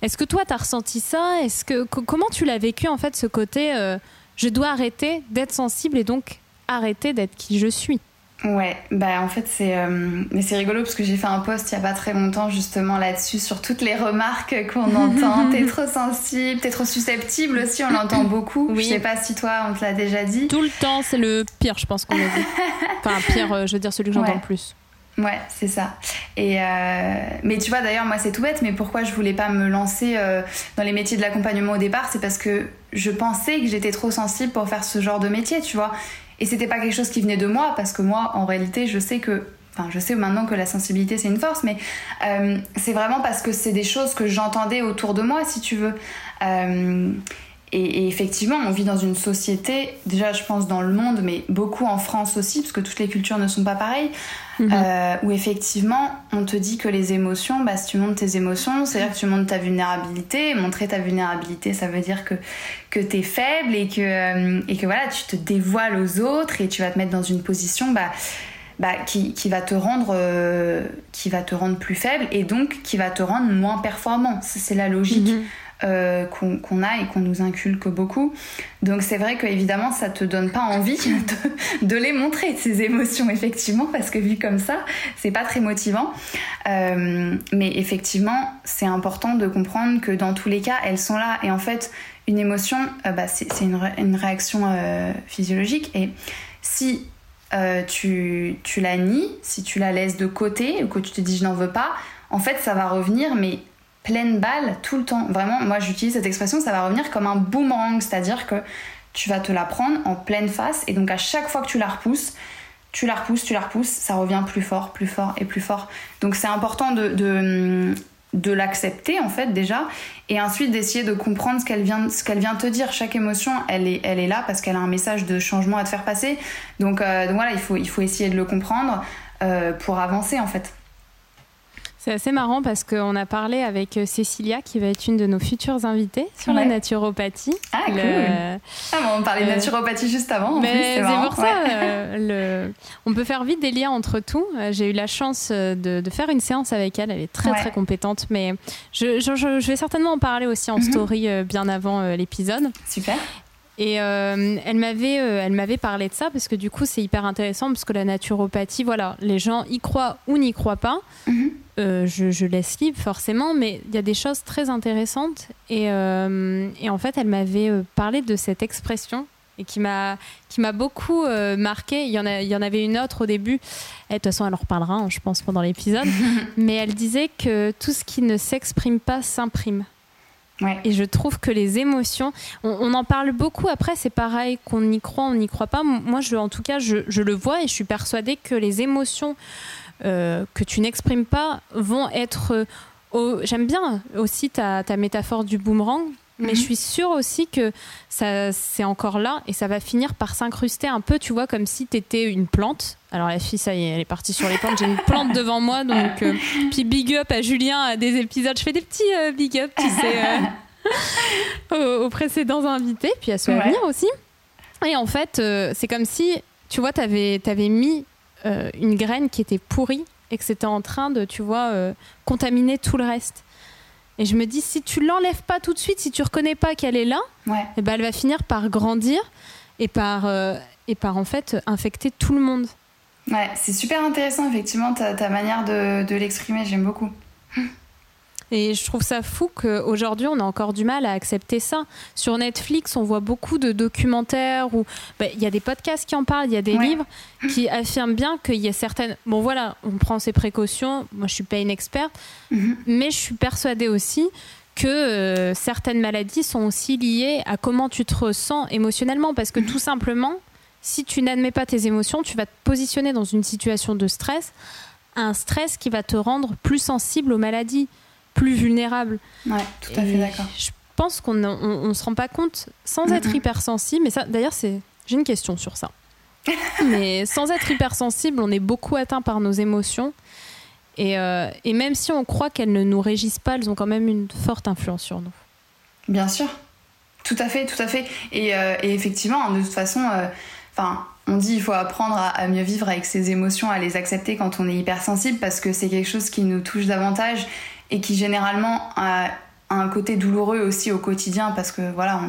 est-ce que toi, tu as ressenti ça? Est-ce que, comment tu l'as vécu, en fait, ce côté, euh, je dois arrêter d'être sensible et donc arrêter d'être qui je suis? Ouais, bah en fait c'est euh, mais c'est rigolo parce que j'ai fait un post il y a pas très longtemps justement là-dessus sur toutes les remarques qu'on (laughs) entend. t'es trop sensible, t'es trop susceptible aussi, on l'entend beaucoup. Oui. Je sais pas si toi on te l'a déjà dit. Tout le temps, c'est le pire, je pense qu'on a dit. (laughs) enfin pire, euh, je veux dire celui que j'entends le plus. Ouais, c'est ça. Et euh, mais tu vois d'ailleurs moi c'est tout bête, mais pourquoi je voulais pas me lancer dans les métiers de l'accompagnement au départ, c'est parce que je pensais que j'étais trop sensible pour faire ce genre de métier, tu vois. Et c'était pas quelque chose qui venait de moi, parce que moi, en réalité, je sais que. Enfin, je sais maintenant que la sensibilité c'est une force, mais euh, c'est vraiment parce que c'est des choses que j'entendais autour de moi, si tu veux. Euh, et, effectivement, on vit dans une société, déjà je pense dans le monde, mais beaucoup en France aussi, parce que toutes les cultures ne sont pas pareilles, mhm. euh, où effectivement on te dit que les émotions, bah, si tu montres tes émotions, c'est-à-dire que tu montres ta vulnérabilité. montrer ta vulnérabilité, ça veut dire que, que tu es faible et que, euh, et que voilà, tu te dévoiles aux autres et tu vas te mettre dans une position bah, bah, qui, qui, va te rendre, euh, qui va te rendre plus faible et donc qui va te rendre moins performant. C'est la logique. Mhm. Euh, qu'on a et qu'on nous inculque beaucoup. Donc c'est vrai qu'évidemment ça te donne pas envie (laughs) de, les montrer ces émotions effectivement parce que vu comme ça c'est pas très motivant. Euh, mais effectivement c'est important de comprendre que dans tous les cas elles sont là et en fait une émotion euh, bah, c'est une, réaction physiologique et si tu, tu la nies, si tu la laisses de côté ou que tu te dis je n'en veux pas, en fait ça va revenir mais pleine balle tout le temps. Vraiment, moi j'utilise cette expression, ça va revenir comme un boomerang, c'est-à-dire que tu vas te la prendre en pleine face et donc à chaque fois que tu la repousses, tu la repousses, tu la repousses, ça revient plus fort, plus fort et plus fort. Donc c'est important de, de, l'accepter en fait déjà et ensuite d'essayer de comprendre ce qu'elle vient, te dire. Chaque émotion, elle est, là parce qu'elle a un message de changement à te faire passer. Donc, euh, voilà, il faut, il faut essayer de le comprendre euh, pour avancer en fait. C'est assez marrant parce qu'on a parlé avec euh, Cécilia, qui va être une de nos futures invitées sur la naturopathie. Ah, cool. Ah, on parlait de euh, naturopathie juste avant. C'est pour ça. Euh, (laughs) le... On peut faire vite des liens entre tout. J'ai eu la chance de, faire une séance avec elle. Elle est très, très compétente. Mais je, je, vais certainement en parler aussi en mhm. story bien avant l'épisode. Super. Et elle m'avait elle m'avait parlé de ça parce que du coup c'est hyper intéressant parce que la naturopathie voilà les gens y croient ou n'y croient pas mhm. Euh, je, laisse libre forcément, mais il y a des choses très intéressantes. Et, euh, en fait, elle m'avait euh, parlé de cette expression et qui m'a qui m'a beaucoup marqué. Il y en a, il y en avait une autre au début. Et de toute façon, elle en reparlera, hein, je pense, pendant l'épisode. (laughs) mais elle disait que tout ce qui ne s'exprime pas s'imprime. Et je trouve que les émotions, on, en parle beaucoup. Après, c'est pareil qu'on y croit, on n'y croit pas. Moi, je, en tout cas, je, le vois et je suis persuadée que les émotions euh, que tu n'exprimes pas vont être. Euh, j'aime bien aussi ta, métaphore du boomerang, mais mhm. je suis sûre aussi que ça c'est encore là et ça va finir par s'incruster un peu, tu vois, comme si tu étais une plante. Alors la fille, ça y est, elle est partie sur les plantes. J'ai une plante (laughs) devant moi, donc euh, puis big up à Julien à des épisodes. Je fais des petits big up, tu sais, (laughs) aux, précédents invités, puis à ce ouais. aussi. Et en fait, c'est comme si, tu vois, tu avais, mis euh, une graine qui était pourrie et que c'était en train de, tu vois, euh, contaminer tout le reste. Et je me dis, si tu l'enlèves pas tout de suite, si tu reconnais pas qu'elle est là, et eh ben elle va finir par grandir et par, euh, et par en fait infecter tout le monde. Ouais, c'est super intéressant, effectivement, ta, ta manière de, de l'exprimer, j'aime beaucoup. Et je trouve ça fou qu'aujourd'hui, on a encore du mal à accepter ça. Sur Netflix, on voit beaucoup de documentaires où bah, il y a des podcasts qui en parlent, il y a des livres qui affirment bien qu'il y a certaines. Bon, voilà, on prend ses précautions. Moi, je suis pas une experte, mhm. mais je suis persuadée aussi que euh, certaines maladies sont aussi liées à comment tu te ressens émotionnellement. Parce que mhm. tout simplement, si tu n'admets pas tes émotions, tu vas te positionner dans une situation de stress, un stress qui va te rendre plus sensible aux maladies, plus vulnérable. Ouais, tout à fait d'accord. Je pense qu'on ne se rend pas compte, sans être hypersensible, mais ça, d'ailleurs, c'est, j'ai une question sur ça. (laughs) mais sans être hypersensible, on est beaucoup atteint par nos émotions. Et, euh, et même si on croit qu'elles ne nous régissent pas, elles ont quand même une forte influence sur nous. Bien sûr. Tout à fait, tout à fait. Et, euh, et effectivement, de toute façon, euh, enfin, on dit il faut apprendre à, mieux vivre avec ses émotions, à les accepter quand on est hypersensible parce que c'est quelque chose qui nous touche davantage et qui généralement a un côté douloureux aussi au quotidien parce que voilà,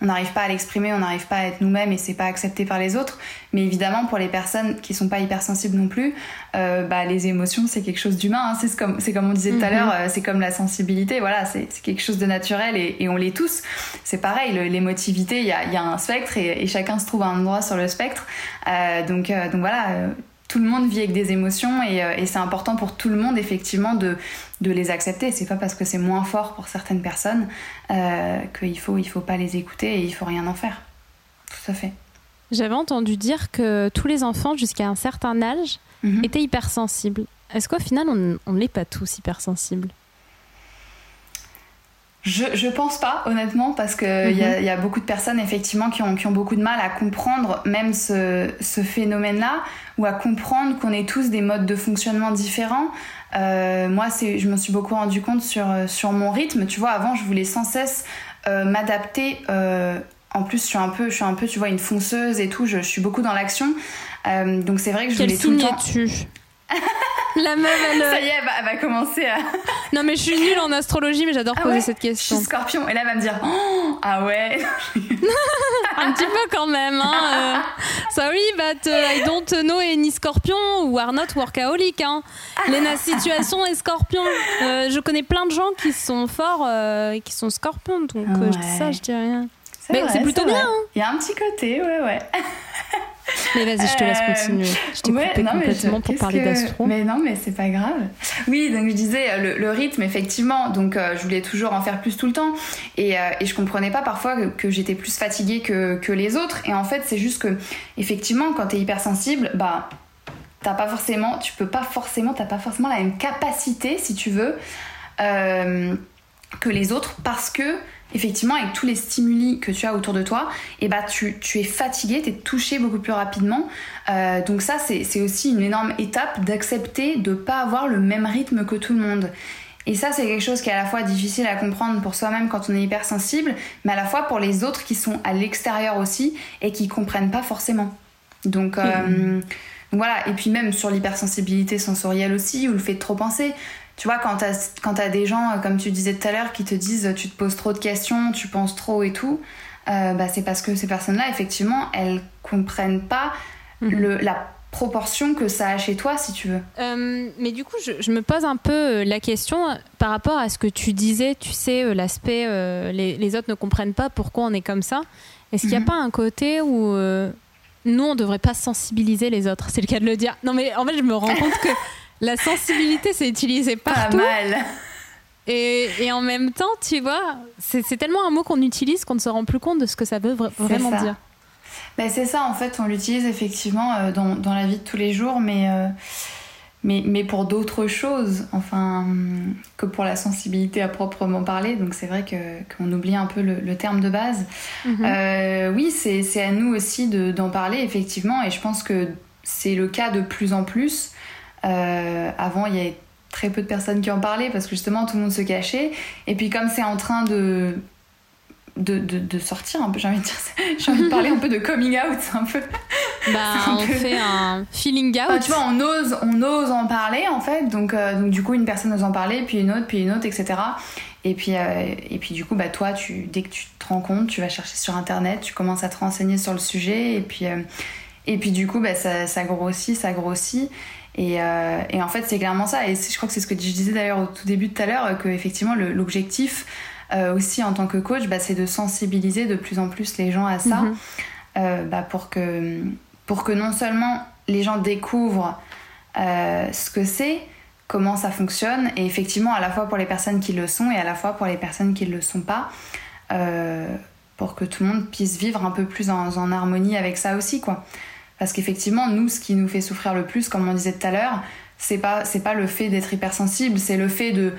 on n'arrive pas à l'exprimer, on n'arrive pas à être nous-mêmes et c'est pas accepté par les autres. Mais évidemment, pour les personnes qui sont pas hypersensibles non plus, euh, bah, les émotions c'est quelque chose d'humain. Hein. C'est comme, c'est comme on disait tout à mhm. l'heure, euh, c'est comme la sensibilité. Voilà, c'est quelque chose de naturel et, on l'est tous. C'est pareil, l'émotivité, il y a, y a, un spectre et, chacun se trouve à un endroit sur le spectre. Euh, donc, donc voilà tout le monde vit avec des émotions euh, et, c'est important pour tout le monde effectivement de, de les accepter. C'est pas parce que c'est moins fort pour certaines personnes euh, qu'il faut il faut pas les écouter et il faut rien en faire. Tout à fait. J'avais entendu dire que tous les enfants jusqu'à un certain âge mhm. étaient hypersensibles. Est-ce qu'au final on n'est pas tous hypersensibles? Je, je pense pas, honnêtement, parce qu'il mhm. y, a beaucoup de personnes, effectivement, qui ont, qui ont beaucoup de mal à comprendre même ce, ce phénomène-là, ou à comprendre qu'on est tous des modes de fonctionnement différents. Euh, moi, je me suis beaucoup rendu compte sur, sur mon rythme. Tu vois, avant, je voulais sans cesse euh, m'adapter. Euh, en plus, je suis un peu, je suis un peu, tu vois, une fonceuse et tout. Je, je suis beaucoup dans l'action. Euh, donc c'est vrai que je voulais tout le temps. (laughs) La meuf, elle. Ça y est, elle va, commencer à. (laughs) Non, mais je suis nulle en astrologie, mais j'adore ah poser cette question. Je suis scorpion, et là, elle va me dire oh, Ah ouais (laughs) Un petit peu quand même, hein. Euh. Sorry, but uh, I don't know any scorpion ou are not workaholic, hein. Lena Situation est scorpion. Euh, je connais plein de gens qui sont forts euh, et qui sont scorpions, donc je dis ça, je dis rien. Mais c'est plutôt bien. Hein. Il y a un petit côté, ouais, ouais. Mais vas-y, je te laisse euh, continuer. Je t'ai coupé complètement pour parler d'astro. Mais non, mais c'est pas grave. Oui, donc je disais euh, le, rythme, effectivement. Donc euh, je voulais toujours en faire plus tout le temps. Et, et je comprenais pas parfois que, j'étais plus fatiguée que, que, les autres. Et en fait, c'est juste que, effectivement, quand t'es hypersensible, bah t'as pas forcément, tu peux pas forcément, t'as pas forcément la même capacité, si tu veux, que les autres parce que effectivement, avec tous les stimuli que tu as autour de toi, et eh bah, tu, es fatigué, tu es touché beaucoup plus rapidement. Euh, donc ça, c'est aussi une énorme étape d'accepter de ne pas avoir le même rythme que tout le monde. Et ça, c'est quelque chose qui est à la fois difficile à comprendre pour soi-même quand on est hypersensible, mais à la fois pour les autres qui sont à l'extérieur aussi et qui comprennent pas forcément. Donc, euh, voilà. Et puis même sur l'hypersensibilité sensorielle aussi, ou le fait de trop penser tu vois, quand tu as, des gens, euh, comme tu disais tout à l'heure, qui te disent tu te poses trop de questions, tu penses trop et tout, euh, bah, c'est parce que ces personnes-là, effectivement, elles comprennent pas mhm. le, la proportion que ça a chez toi, si tu veux. Euh, mais du coup, je, me pose un peu la question par rapport à ce que tu disais, tu sais, l'aspect les, autres ne comprennent pas pourquoi on est comme ça. Est-ce qu'il n'y a mhm. pas un côté où nous, on ne devrait pas sensibiliser les autres? C'est le cas de le dire. Non, mais en fait, je me rends compte que la sensibilité, c'est utilisé partout. Pas mal. Et, et, en même temps, tu vois, c'est tellement un mot qu'on utilise qu'on ne se rend plus compte de ce que ça veut vraiment dire. Ben c'est ça, en fait, on l'utilise effectivement euh, dans, dans, la vie de tous les jours, mais, euh, mais, mais, pour d'autres choses, enfin, que pour la sensibilité à proprement parler. Donc c'est vrai qu'on oublie un peu le, terme de base. Mhm. Euh, oui, c'est à nous aussi d'en parler, effectivement, et je pense que c'est le cas de plus en plus. Euh, avant, il y avait très peu de personnes qui en parlaient parce que justement tout le monde se cachait. Et puis comme c'est en train de de, de, sortir un peu, j'ai envie de dire, (laughs) j'ai envie de parler un peu de coming out, un peu. (laughs) Bah, on fait un feeling out. tu vois, on ose, on ose en parler en fait, donc, euh, donc du coup une personne ose en parler, puis une autre, puis une autre, etc. Et puis, euh, et puis du coup, bah, toi, tu, dès que tu te rends compte, tu vas chercher sur internet, tu commences à te renseigner sur le sujet, et puis, et puis du coup, bah, ça, ça grossit, ça grossit. Et, en fait, c'est clairement ça. Et je crois que c'est ce que je disais d'ailleurs au tout début de tout à l'heure, que effectivement l'objectif aussi en tant que coach, bah, c'est de sensibiliser de plus en plus les gens à ça, mhm. bah, pour que pour que non seulement les gens découvrent ce que c'est, comment ça fonctionne, et effectivement à la fois pour les personnes qui le sont et à la fois pour les personnes qui ne le sont pas, euh, pour que tout le monde puisse vivre un peu plus en, harmonie avec ça aussi, quoi. Parce qu'effectivement, nous, ce qui nous fait souffrir le plus, comme on disait tout à l'heure, c'est pas, c'est pas le fait d'être hypersensible, c'est le fait de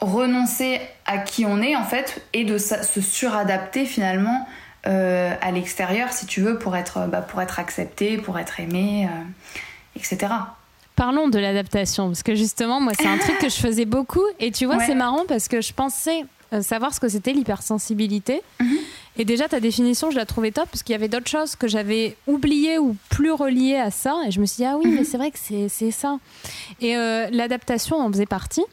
renoncer à qui on est en fait et de se suradapter finalement euh, à l'extérieur si tu veux pour être, bah, pour être accepté, pour être aimé, euh, etc. Parlons de l'adaptation, parce que justement, moi, c'est un truc que je faisais beaucoup. Et tu vois, c'est marrant parce que je pensais euh, savoir ce que c'était l'hypersensibilité. Mhm. Et déjà, ta définition, je la trouvais top, parce qu'il y avait d'autres choses que j'avais oubliées ou plus reliées à ça. Et je me suis dit, ah oui, mais mhm. c'est vrai que c'est ça. Et euh, l'adaptation en faisait partie.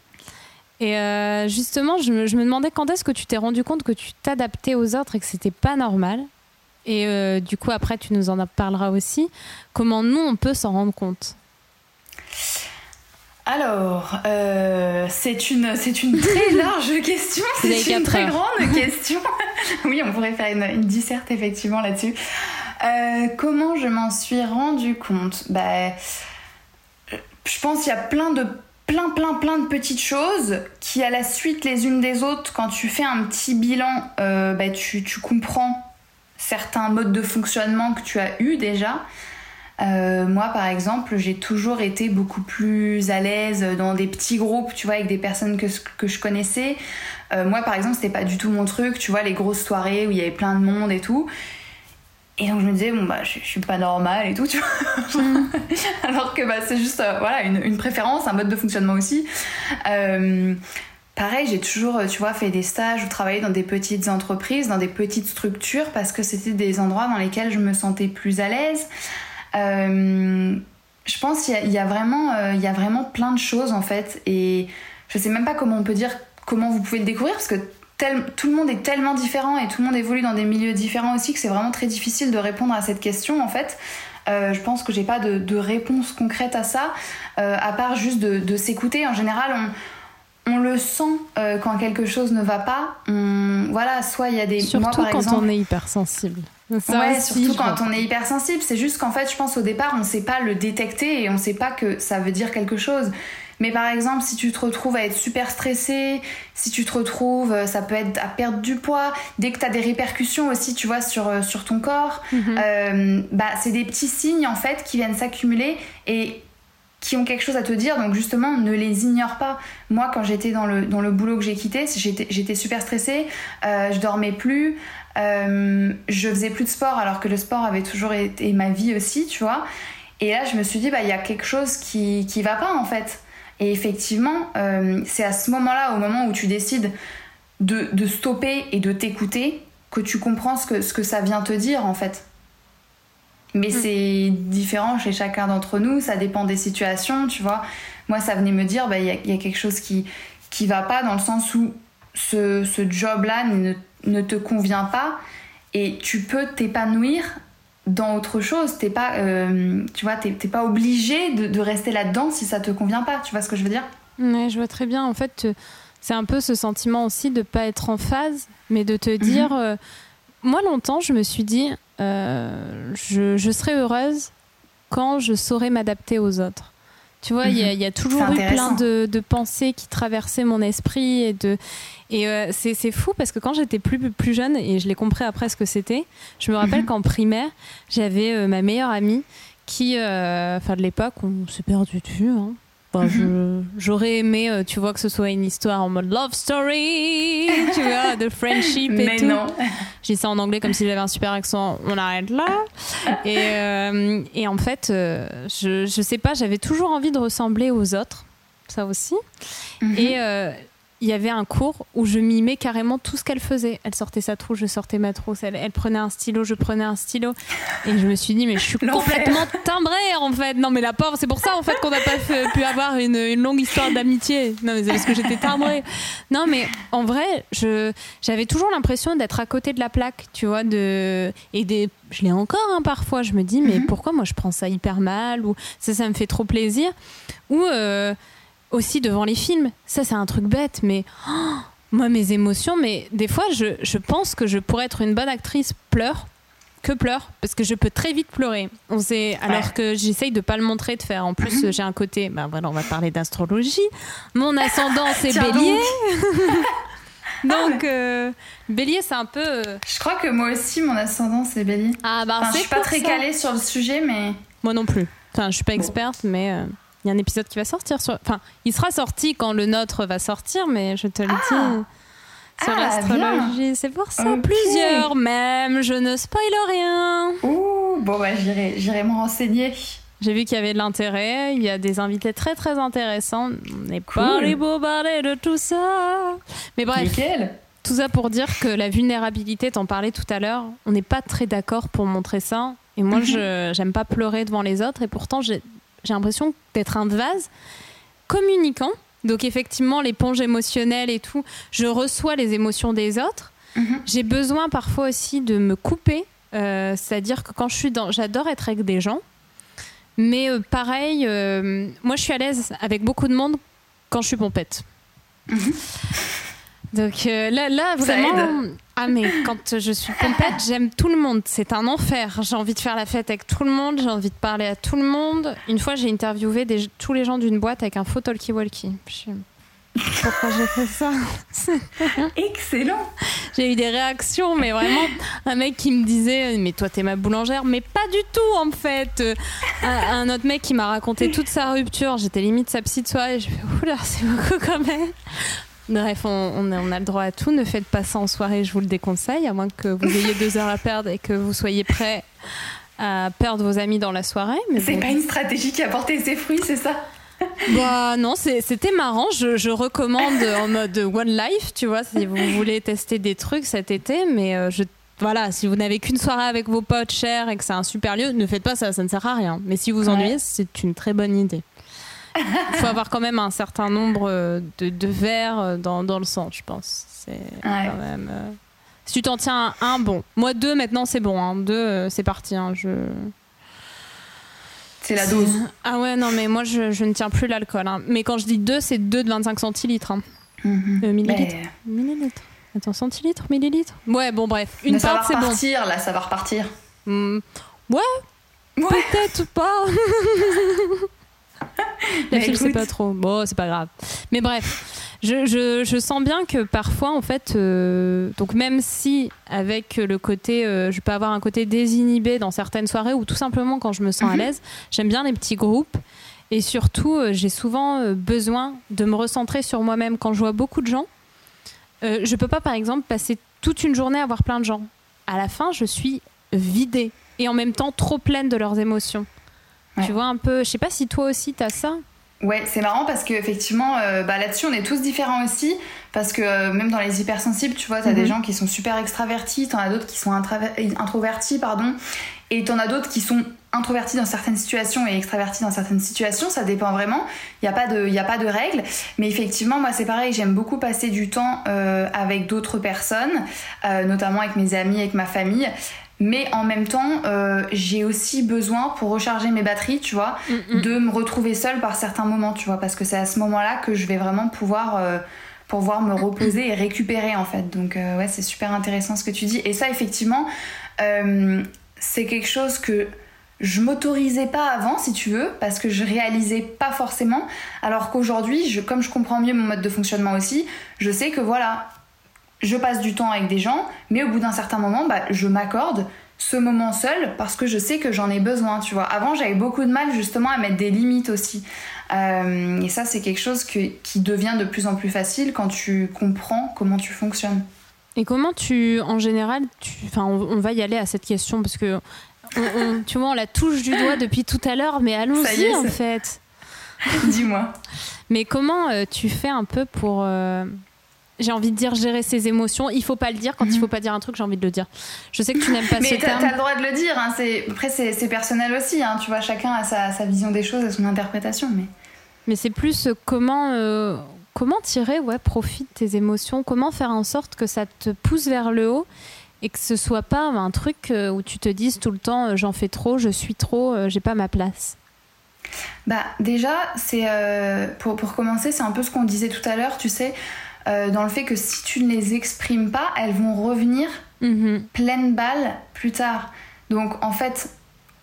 Et euh, justement, je me, je me, demandais quand est-ce que tu t'es rendu compte que tu t'adaptais aux autres et que c'était pas normal. Et du coup, après, tu nous en parleras aussi. Comment nous, on peut s'en rendre compte? Alors, euh, c'est une, c'est une très (laughs) large question, c'est une très grande (laughs) question. oui, on pourrait faire une, une disserte effectivement là-dessus. Euh, comment je m'en suis rendu compte? Bah, Je pense qu'il y a plein de plein plein plein de petites choses qui à la suite les unes des autres, quand tu fais un petit bilan, euh, bah, tu, tu comprends certains modes de fonctionnement que tu as eu déjà. Euh, moi, par exemple, j'ai toujours été beaucoup plus à l'aise dans des petits groupes, tu vois, avec des personnes que, que je connaissais. Euh, moi, par exemple, c'était pas du tout mon truc, tu vois, les grosses soirées où il y avait plein de monde et tout. Et donc je me disais, bon, bah, je, suis pas normale et tout, tu vois. (laughs) Alors que bah, c'est juste, euh, voilà, une, une, préférence, un mode de fonctionnement aussi. pareil, j'ai toujours, tu vois, fait des stages ou travaillé dans des petites entreprises, dans des petites structures, parce que c'était des endroits dans lesquels je me sentais plus à l'aise. Euh, je pense qu'il y, a vraiment, euh, il y a vraiment plein de choses en fait, et je sais même pas comment on peut dire comment vous pouvez le découvrir parce que tout le monde est tellement différent et tout le monde évolue dans des milieux différents aussi que c'est vraiment très difficile de répondre à cette question en fait. Euh, je pense que j'ai pas de, réponse concrète à ça, à part juste de, s'écouter. En général, on, on le sent quand quelque chose ne va pas. voilà, soit il y a des. Surtout quand on est hypersensible ouais, surtout quand on est hypersensible. C'est juste qu'en fait, je pense au départ, on ne sait pas le détecter et on ne sait pas que ça veut dire quelque chose. Mais par exemple, si tu te retrouves à être super stressé, si tu te retrouves, euh, ça peut être à perdre du poids, dès que tu as des répercussions aussi, tu vois, sur, euh, sur ton corps, mhm. euh, bah, c'est des petits signes en fait qui viennent s'accumuler et qui ont quelque chose à te dire, donc justement, ne les ignore pas. Moi, quand j'étais dans le, boulot que j'ai quitté, j'étais super stressée, je dormais plus, euh, je faisais plus de sport alors que le sport avait toujours été ma vie aussi, tu vois. Et là, je me suis dit, bah, il y a quelque chose qui, qui va pas en fait. Et effectivement, euh, c'est à ce moment-là, au moment où tu décides de, de stopper et de t'écouter, que tu comprends ce que, ce que ça vient te dire en fait. Mais mm. c'est différent chez chacun d'entre nous, ça dépend des situations, tu vois. Moi, ça venait me dire, bah, il y, y, a quelque chose qui, qui va pas dans le sens où ce, ce job-là ne ne te convient pas et tu peux t'épanouir dans autre chose. T'es pas, euh, tu vois, t'es, pas obligé de, rester là-dedans si ça te convient pas. Tu vois ce que je veux dire? Oui, je vois très bien. En fait, c'est un peu ce sentiment aussi de pas être en phase, mais de te dire. Mhm. Euh, moi, longtemps, je me suis dit, euh, je, je serai heureuse quand je saurai m'adapter aux autres. Tu vois, il y, a mhm. toujours eu plein de, pensées qui traversaient mon esprit et de et euh, c'est fou parce que quand j'étais plus plus jeune et je l'ai compris après ce que c'était, je me rappelle mhm. qu'en primaire j'avais euh, ma meilleure amie qui, euh, enfin de l'époque, on s'est perdu de vue. Hein. Mhm. J'aurais aimé, euh, tu vois, que ce soit une histoire en mode love story, tu vois, de friendship et Mais tout. non. J'ai ça en anglais comme si j'avais un super accent. On arrête là. Et, euh, et en fait, euh, je, je sais pas, j'avais toujours envie de ressembler aux autres, ça aussi. Mhm. Et il y avait un cours où je mimais carrément tout ce qu'elle faisait. Elle sortait sa trousse, je sortais ma trousse. Elle, elle, prenait un stylo, je prenais un stylo. Et je me suis dit, mais je suis complètement timbrée en fait. Non, mais la pauvre, c'est pour ça en fait qu'on n'a pas pu avoir une, une, longue histoire d'amitié. Non, mais c'est parce que j'étais timbrée. Non, mais en vrai, j'avais toujours l'impression d'être à côté de la plaque, tu vois, de, et des, je l'ai encore hein, parfois. Je me dis, mais mm -hmm. pourquoi moi je prends ça hyper mal ou ça, ça me fait trop plaisir. Ou. Euh, aussi devant les films. Ça, c'est un truc bête, mais oh, moi, mes émotions, mais des fois, je, je, pense que je pourrais être une bonne actrice pleure que pleure parce que je peux très vite pleurer. On sait, alors ouais. que j'essaye de pas le montrer, de faire. En plus, -hmm. j'ai un côté. Ben voilà, on va parler d'astrologie. Mon ascendant, c'est Bélier. Donc, (laughs) euh, Bélier, c'est un peu. Euh... Je crois que moi aussi, mon ascendant, c'est Bélier. Ah, bah, enfin, je suis pas très ça. calée sur le sujet, mais. Moi non plus. Enfin, je suis pas experte, mais. Euh... Il y a un épisode qui va sortir. Sur... Enfin, il sera sorti quand le nôtre va sortir, mais je te le ah. dis. Sur ah, l'astrologie, c'est pour ça. Okay. Plusieurs même, je ne spoil rien. Ouh, bon, bah, j'irai me renseigner. J'ai vu qu'il y avait de l'intérêt. Il y a des invités très très intéressants. On n'est cool. pas les beaux parler de tout ça. Mais bref. Nickel. Tout ça pour dire que la vulnérabilité, t'en parlais tout à l'heure, on n'est pas très d'accord pour montrer ça. Et moi, mm -hmm. je j'aime pas pleurer devant les autres. Et pourtant, j'ai j'ai l'impression d'être un vase communicant. Donc effectivement, l'éponge émotionnelle et tout, je reçois les émotions des autres. -hmm. J'ai besoin parfois aussi de me couper. Euh, C'est-à-dire que quand je suis dans... J'adore être avec des gens. Mais euh, pareil, euh, moi je suis à l'aise avec beaucoup de monde quand je suis pompette. Mm -hmm. (laughs) Donc euh, là, là, vraiment. Ah, mais quand je suis pompette, j'aime tout le monde. C'est un enfer. J'ai envie de faire la fête avec tout le monde. J'ai envie de parler à tout le monde. Une fois, j'ai interviewé des, tous les gens d'une boîte avec un faux talkie-walkie. Pourquoi j'ai fait ça? (laughs) Excellent J'ai eu des réactions, mais vraiment, un mec qui me disait Mais toi, t'es ma boulangère Mais pas du tout, en fait Un, un autre mec qui m'a raconté toute sa rupture. J'étais limite sa psy de soirée. Je fais Oula, c'est beaucoup quand même Bref, on, on, a, on, a, le droit à tout. Ne faites pas ça en soirée, je vous le déconseille, à moins que vous ayez deux heures à perdre et que vous soyez prêt à perdre vos amis dans la soirée. C'est bon. pas une stratégie qui a porté ses fruits, c'est ça? Bah non, c'était marrant. Je, je, recommande en mode One Life, tu vois, si vous voulez tester des trucs cet été. Mais euh, je, voilà, si vous n'avez qu'une soirée avec vos potes chers et que c'est un super lieu, ne faites pas ça, ça ne sert à rien. Mais si vous ennuyez, ouais. c'est une très bonne idée. Il faut avoir quand même un certain nombre de, de verres dans, dans, le sang, je pense. C'est ouais. quand même. Euh... Si tu t'en tiens à un, bon. Moi, deux, maintenant, c'est bon. Hein. Deux, euh, c'est parti. Hein. Je. C'est la dose. Ah ouais, non, mais moi, je, je ne tiens plus l'alcool. Hein. Mais quand je dis deux, c'est deux de 25 centilitres. Mm -hmm. euh, millilitres. Mais... Millilitres. Attends, centilitres, millilitres? Ouais, bon, bref. Une part, c'est bon. Ça va repartir, là, ça va repartir. Mmh. Ouais, ouais. peut-être pas. (laughs) La file, c'est pas trop. Bon, c'est pas grave. Mais bref, je, je, je, sens bien que parfois, en fait, euh, donc même si avec le côté, euh, je peux avoir un côté désinhibé dans certaines soirées ou tout simplement quand je me sens mm -hmm. à l'aise, j'aime bien les petits groupes. Et surtout, euh, j'ai souvent besoin de me recentrer sur moi-même. Quand je vois beaucoup de gens, je peux pas, par exemple, passer toute une journée à voir plein de gens. À la fin, je suis vidée et en même temps trop pleine de leurs émotions. Ouais. Tu vois un peu, je sais pas si toi aussi t'as ça. Ouais, c'est marrant parce qu'effectivement, euh, bah, là-dessus, on est tous différents aussi. Parce que euh, même dans les hypersensibles, tu vois, t'as mm -hmm. des gens qui sont super extravertis, t'en as d'autres qui sont introvertis, pardon. Et t'en as d'autres qui sont introvertis dans certaines situations et extravertis dans certaines situations. Ça dépend vraiment. Il n'y a, pas de, a pas de règles. Mais effectivement, moi, c'est pareil. J'aime beaucoup passer du temps euh, avec d'autres personnes, notamment avec mes amis, avec ma famille mais en même temps euh, j'ai aussi besoin pour recharger mes batteries tu vois mm -hmm. de me retrouver seule par certains moments tu vois parce que c'est à ce moment là que je vais vraiment pouvoir euh, pouvoir me reposer et récupérer en fait. Donc euh, ouais c'est super intéressant ce que tu dis. Et ça effectivement c'est quelque chose que je m'autorisais pas avant si tu veux parce que je réalisais pas forcément. Alors qu'aujourd'hui comme je comprends mieux mon mode de fonctionnement aussi je sais que voilà je passe du temps avec des gens, mais au bout d'un certain moment, bah, je m'accorde ce moment seul parce que je sais que j'en ai besoin, tu vois. Avant, j'avais beaucoup de mal justement à mettre des limites aussi. Euh, et ça, c'est quelque chose que, qui devient de plus en plus facile quand tu comprends comment tu fonctionnes. Et comment tu, en général, tu, enfin, on, on va y aller à cette question parce que, on, on, tu vois, on la touche du doigt depuis tout à l'heure, mais allons-y en fait. (laughs) Dis-moi. Mais comment euh, tu fais un peu pour euh j'ai envie de dire gérer ses émotions. Il faut pas le dire. Quand il mhm. faut pas dire un truc, j'ai envie de le dire. Je sais que tu n'aimes pas ce terme. Mais t'as le droit de le dire. Hein. Après, c'est personnel aussi. Hein. Tu vois, chacun a sa, vision des choses et son interprétation. Mais, mais c'est plus euh, comment, euh, comment tirer ouais, profit de tes émotions? Comment faire en sorte que ça te pousse vers le haut et que ce soit pas un truc euh, où tu te dises tout le temps j'en fais trop, je suis trop, j'ai pas ma place? Bah déjà, c'est pour, pour commencer, c'est un peu ce qu'on disait tout à l'heure, tu sais. Euh, dans le fait que si tu ne les exprimes pas, elles vont revenir mhm. pleine balle plus tard. Donc en fait,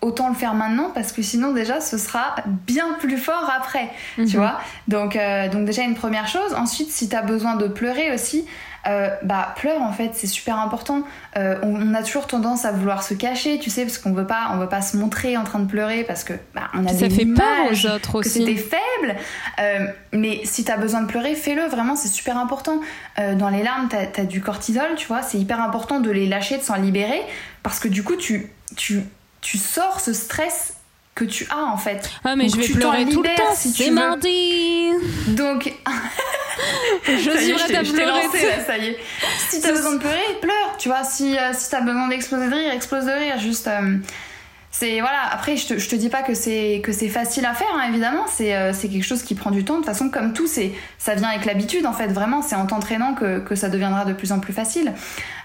autant le faire maintenant parce que sinon déjà ce sera bien plus fort après, tu mhm. vois. Donc, euh, donc déjà une première chose. Ensuite, si tu as besoin de pleurer aussi, euh, bah pleure en fait, c'est super important. Euh, on, a toujours tendance à vouloir se cacher, tu sais, parce qu'on veut pas, on veut pas se montrer en train de pleurer parce que bah, on a ça fait peur aux autres aussi. Que c'était faible. Euh, mais si t'as besoin de pleurer, fais-le. Vraiment, c'est super important. dans les larmes, t'as as du cortisol, tu vois. C'est hyper important de les lâcher, de s'en libérer, parce que du coup, tu tu tu sors ce stress que tu as en fait. Ah mais je vais pleurer tout le temps si c'est mardi. Donc (laughs) je suis prête à pleurer. là, ça y est. Si t'as besoin de pleurer, pleure. Tu vois, si, euh, si t'as besoin d'exploser de rire, explose de rire. Juste. Euh, c'est voilà après je te, je te dis pas que c'est que c'est facile à faire hein, évidemment c'est euh, c'est quelque chose qui prend du temps de toute façon comme tout c'est ça vient avec l'habitude en fait vraiment c'est en t'entraînant que, que, ça deviendra de plus en plus facile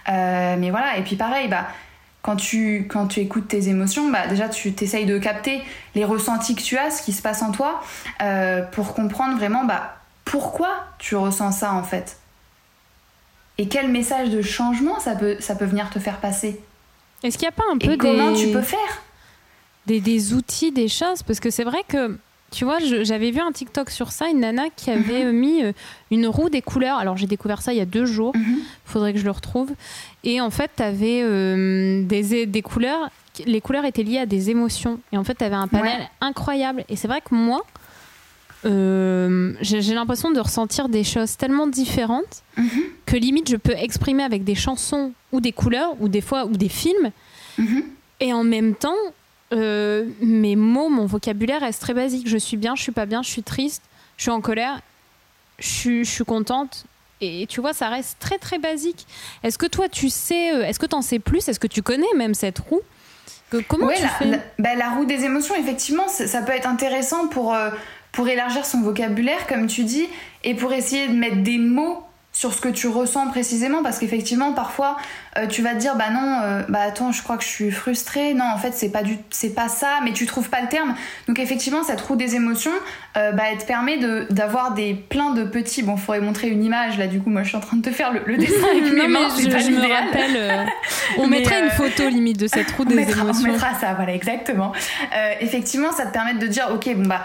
mais voilà et puis pareil bah quand tu, quand tu écoutes tes émotions, bah déjà tu t'essayes de capter les ressentis que tu as, ce qui se passe en toi, pour comprendre vraiment bah, pourquoi tu ressens ça en fait? Et quel message de changement ça peut, ça peut venir te faire passer? Est-ce qu'il n'y a pas un peu Et comment tu peux faire? des, des, outils, des choses? Parce que c'est vrai que, tu vois, j'avais vu un TikTok sur ça, une nana qui avait mhm. mis euh, une roue des couleurs. Alors j'ai découvert ça il y a deux jours, il mhm. faudrait que je le retrouve. Et en fait, tu avais euh, des, des couleurs, les couleurs étaient liées à des émotions. Et en fait, tu avais un panel incroyable. Et c'est vrai que moi, euh, j'ai l'impression de ressentir des choses tellement différentes mhm. que limite je peux exprimer avec des chansons ou des couleurs ou des fois ou des films mhm. et en même temps euh, mes mots, mon vocabulaire reste très basique. Je suis bien, je suis pas bien, je suis triste, je suis en colère, je suis, je suis contente. Et tu vois, ça reste très très basique. Est-ce que toi tu sais, euh, est-ce que tu en sais plus? Est-ce que tu connais même cette roue? Que, Comment tu la, fais? la, bah, la, roue des émotions, effectivement, ça peut être intéressant pour pour élargir son vocabulaire, comme tu dis, et pour essayer de mettre des mots sur ce que tu ressens précisément parce qu'effectivement parfois euh, tu vas te dire bah non euh, bah attends je crois que je suis frustrée. Non en fait c'est pas du c'est pas ça mais tu trouves pas le terme. Donc effectivement cette roue des émotions euh, bah elle te permet de d'avoir des plein de petits bon faudrait montrer une image là du coup moi je suis en train de te faire le, dessin avec (laughs) mes mains je, pas je me rappelle (laughs) on mettrait une photo limite de cette roue (laughs) des émotions on mettra ça voilà exactement. Effectivement ça te permet de dire ok bon bah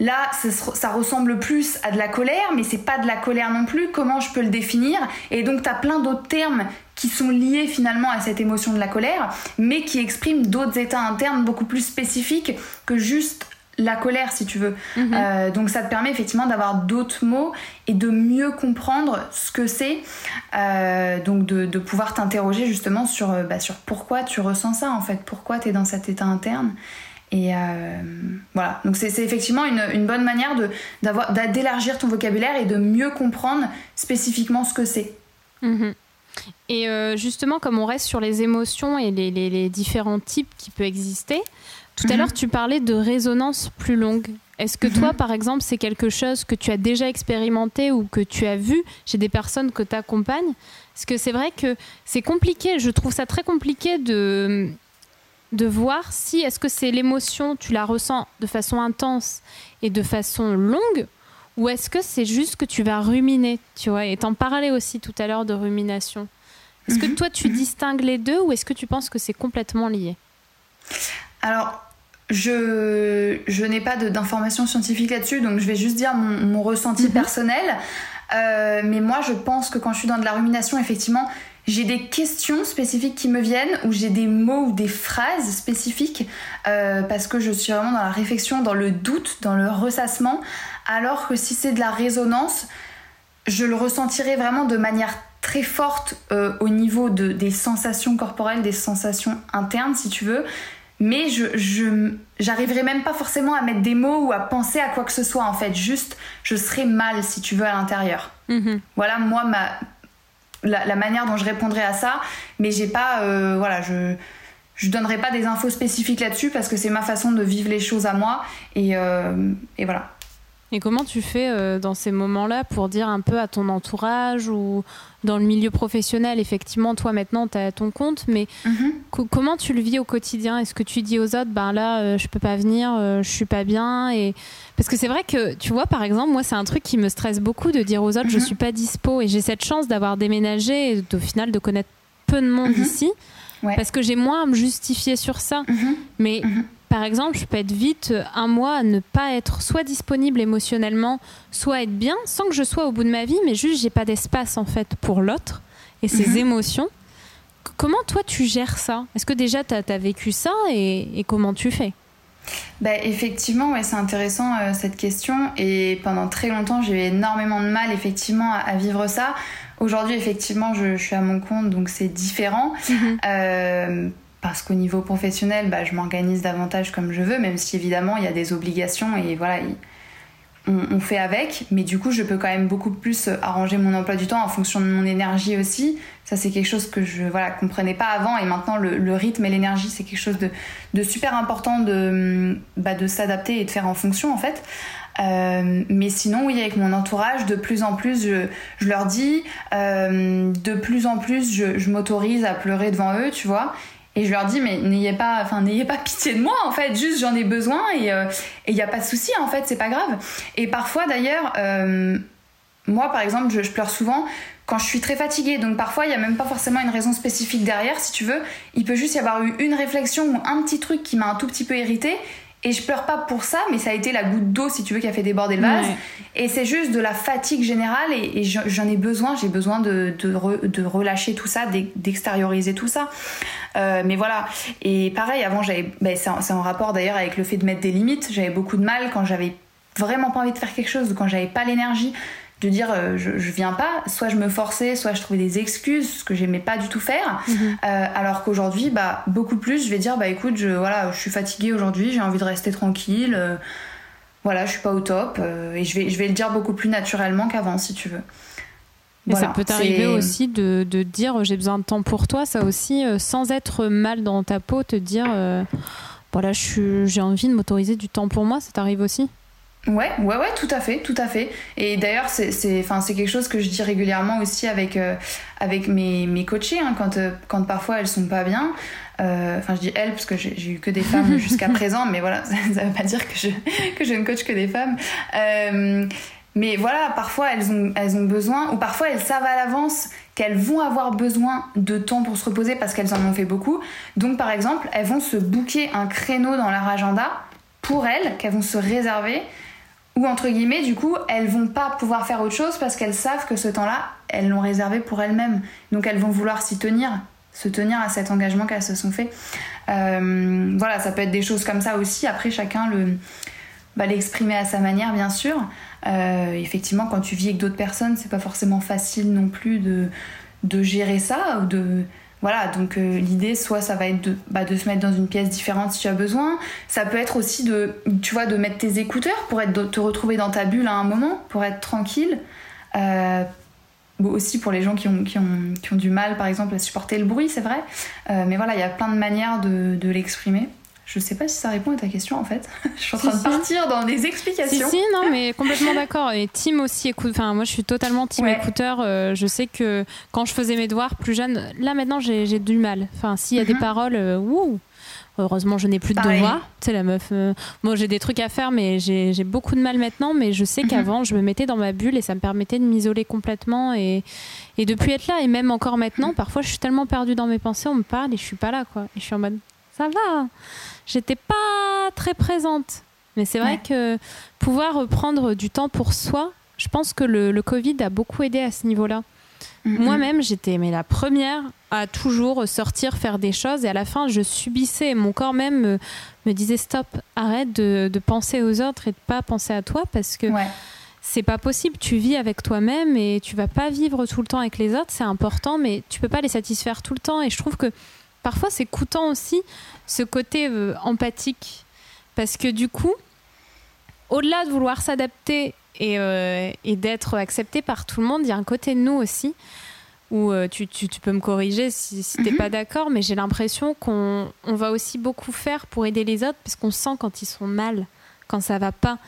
Là, ça, ressemble plus à de la colère, mais c'est pas de la colère non plus. Comment je peux le définir? Et donc, tu as plein d'autres termes qui sont liés finalement à cette émotion de la colère, mais qui expriment d'autres états internes beaucoup plus spécifiques que juste la colère, si tu veux. Mhm. Euh, donc, ça te permet effectivement d'avoir d'autres mots et de mieux comprendre ce que c'est. Euh, donc, de, pouvoir t'interroger justement sur, euh, bah, sur pourquoi tu ressens ça en fait, pourquoi tu es dans cet état interne? Et euh, voilà, donc c'est effectivement une, bonne manière d'élargir ton vocabulaire et de mieux comprendre spécifiquement ce que c'est. Mhm. Et euh, justement, comme on reste sur les émotions et les, différents types qui peuvent exister, tout à mhm. l'heure tu parlais de résonance plus longue. Est-ce que toi, mhm. par exemple, c'est quelque chose que tu as déjà expérimenté ou que tu as vu chez des personnes que tu accompagnes Parce que c'est vrai que c'est compliqué, je trouve ça très compliqué de, de voir si est-ce que c'est l'émotion, tu la ressens de façon intense et de façon longue, ou est-ce que c'est juste que tu vas ruminer, tu vois, et t'en parlais aussi tout à l'heure de rumination. Est-ce que mhm. toi tu distingues les deux ou est-ce que tu penses que c'est complètement lié? Alors, je, je n'ai pas d'informations scientifiques là-dessus, donc je vais juste dire mon, ressenti mhm. personnel. Euh, mais moi, je pense que quand je suis dans de la rumination, effectivement, j'ai des questions spécifiques qui me viennent ou j'ai des mots ou des phrases spécifiques euh, parce que je suis vraiment dans la réflexion, dans le doute, dans le ressassement. Alors que si c'est de la résonance, je le ressentirai vraiment de manière très forte euh, au niveau de, des sensations corporelles, des sensations internes si tu veux. mais je, j'arriverai même pas forcément à mettre des mots ou à penser à quoi que ce soit en fait. Juste, je serai mal si tu veux à l'intérieur. Mhm. Voilà, moi, ma, la, manière dont je répondrai à ça, mais j'ai pas, euh, voilà, je je donnerai pas des infos spécifiques là-dessus parce que c'est ma façon de vivre les choses à moi et, euh, et voilà. Et comment tu fais euh, dans ces moments-là pour dire un peu à ton entourage ou dans le milieu professionnel, effectivement, toi maintenant, tu as ton compte, mais Mhm. co- comment tu le vis au quotidien? Est-ce que tu dis aux autres, ben là, euh, je peux pas venir, euh, je suis pas bien? Et... Parce que c'est vrai que, tu vois, par exemple, moi, c'est un truc qui me stresse beaucoup de dire aux autres, je Mhm. suis pas dispo et j'ai cette chance d'avoir déménagé et au final de connaître peu de monde Mhm. ici Ouais. parce que j'ai moins à me justifier sur ça. Mais. Par exemple, je peux être vite un mois à ne pas être soit disponible émotionnellement, soit être bien, sans que je sois au bout de ma vie, mais juste j'ai pas d'espace en fait pour l'autre et ses Mhm. émotions. Comment toi tu gères ça? Est-ce que déjà tu as, vécu ça et, et comment tu fais? Bah, effectivement, ouais, c'est intéressant euh, cette question. Et pendant très longtemps, j'ai eu énormément de mal effectivement à, à vivre ça. Aujourd'hui, effectivement, je, je suis à mon compte, donc c'est différent. Euh, parce qu'au niveau professionnel, bah, je m'organise davantage comme je veux, même si évidemment il y a des obligations et voilà, il- on, fait avec. Mais du coup, je peux quand même beaucoup plus euh, arranger mon emploi du temps en fonction de mon énergie aussi. Ça, c'est quelque chose que je voilà comprenais pas avant et maintenant le, rythme et l'énergie, c'est quelque chose de, super important de, bah, de s'adapter et de faire en fonction en fait. Euh, mais sinon, oui, avec mon entourage, de plus en plus, je, leur dis, euh, de plus en plus, je m'autorise à pleurer devant eux, tu vois. Et je leur dis, mais n'ayez pas, enfin, n'ayez pas (laughs) pitié de moi, en fait, juste j'en ai besoin et il n'y a pas de souci, en fait, c'est pas grave. Et parfois, d'ailleurs, euh, moi, par exemple, je, je pleure souvent quand je suis très fatiguée. Donc parfois, il n'y a même pas forcément une raison spécifique derrière, si tu veux. Il peut juste y avoir eu une réflexion ou un petit truc qui m'a un tout petit peu irritée. Et je pleure pas pour ça, mais ça a été la goutte d'eau, si tu veux, qui a fait déborder le vase. Ouais. Et c'est juste de la fatigue générale et, et j'en ai besoin, j'ai besoin de, de, re- de relâcher tout ça, d'ex- d'extérioriser tout ça. Euh, mais voilà. Et pareil, avant, j'avais, ben, c'est en, en rapport d'ailleurs avec le fait de mettre des limites. J'avais beaucoup de mal quand j'avais vraiment pas envie de faire quelque chose ou quand j'avais pas l'énergie de dire euh, je, je viens pas. Soit je me forçais, soit je trouvais des excuses, ce que j'aimais pas du tout faire. Euh, alors qu'aujourd'hui, bah, beaucoup plus, je vais dire bah écoute, je, voilà, je suis fatiguée aujourd'hui, j'ai envie de rester tranquille. euh, voilà, je suis pas au top et je vais, je vais le dire beaucoup plus naturellement qu'avant si tu veux. Et Voilà, ça peut t'arriver aussi de, de dire j'ai besoin de temps pour toi, ça aussi, sans être mal dans ta peau, te dire voilà, j'ai envie de m'autoriser du temps pour moi, ça t'arrive aussi? Ouais, ouais, ouais, tout à fait, tout à fait. Et d'ailleurs, c'est, c'est, enfin, c'est quelque chose que je dis régulièrement aussi avec, euh, avec mes, mes coachées, hein, quand, euh, quand parfois elles sont pas bien. Euh, Enfin, je dis elles parce que j'ai, j'ai eu que des femmes (laughs) jusqu'à présent, mais voilà, (laughs) ça, ça veut pas dire que je, que je ne coach que des femmes. Mais voilà, parfois elles ont, elles ont besoin, ou parfois elles savent à l'avance qu'elles vont avoir besoin de temps pour se reposer parce qu'elles en ont fait beaucoup. Donc, par exemple, elles vont se booker un créneau dans leur agenda pour elles, qu'elles vont se réserver ou entre guillemets, du coup, elles vont pas pouvoir faire autre chose parce qu'elles savent que ce temps-là, elles l'ont réservé pour elles-mêmes. Donc elles vont vouloir s'y tenir, se tenir à cet engagement qu'elles se sont fait. Euh, voilà, ça peut être des choses comme ça aussi. Après, chacun le bah, l'exprimer à sa manière, bien sûr. Euh, effectivement, quand tu vis avec d'autres personnes, c'est pas forcément facile non plus de, de gérer ça ou de voilà, donc euh, l'idée, soit ça va être de, bah, de se mettre dans une pièce différente si tu as besoin. Ça peut être aussi de, tu vois, de mettre tes écouteurs pour être, te retrouver dans ta bulle à un moment, pour être tranquille. Euh, aussi pour les gens qui ont, du mal, par exemple, à supporter le bruit, c'est vrai. Euh, mais voilà, il y a plein de manières de l'exprimer. Je sais pas si ça répond à ta question en fait. (laughs) je suis en Si, train de si. partir dans des Si, explications. si, non, (laughs) mais complètement d'accord. Et Tim aussi écoute. Enfin, moi, je suis totalement Team Ouais. écouteur. Euh, je sais que quand je faisais mes devoirs plus jeune, là maintenant, j'ai du mal. Enfin, s'il y a des Mhm. paroles, euh, wouh Heureusement, je n'ai plus de Pareil. devoirs. Tu sais, la meuf. euh, moi, j'ai des trucs à faire, mais j'ai beaucoup de mal maintenant. Mais je sais Mhm. qu'avant, je me mettais dans ma bulle et ça me permettait de m'isoler complètement et, et de plus être là. Et même encore maintenant, parfois, je suis tellement perdue dans mes pensées, on me parle et je suis pas là, quoi. Et je suis en mode, ça va. J'étais pas très présente. Mais c'est vrai Ouais. que pouvoir prendre du temps pour soi, je pense que le, le Covid a beaucoup aidé à ce niveau-là. Moi-même, j'étais mais la première à toujours sortir, faire des choses, et à la fin, je subissais. Mon corps même me, me disait stop, arrête de, de penser aux autres et de pas penser à toi, parce que Ouais. c'est pas possible. Tu vis avec toi-même et tu vas pas vivre tout le temps avec les autres. C'est important, mais tu peux pas les satisfaire tout le temps. Et je trouve que parfois c'est coûtant aussi ce côté euh, empathique. Parce que du coup, au-delà de vouloir s'adapter et, euh, et d'être accepté par tout le monde, il y a un côté de nous aussi où euh, tu, tu, tu, peux me corriger si, si t'es mm -hmm. pas d'accord, mais j'ai l'impression qu'on on va aussi beaucoup faire pour aider les autres parce qu'on sent quand ils sont mal, quand ça va pas.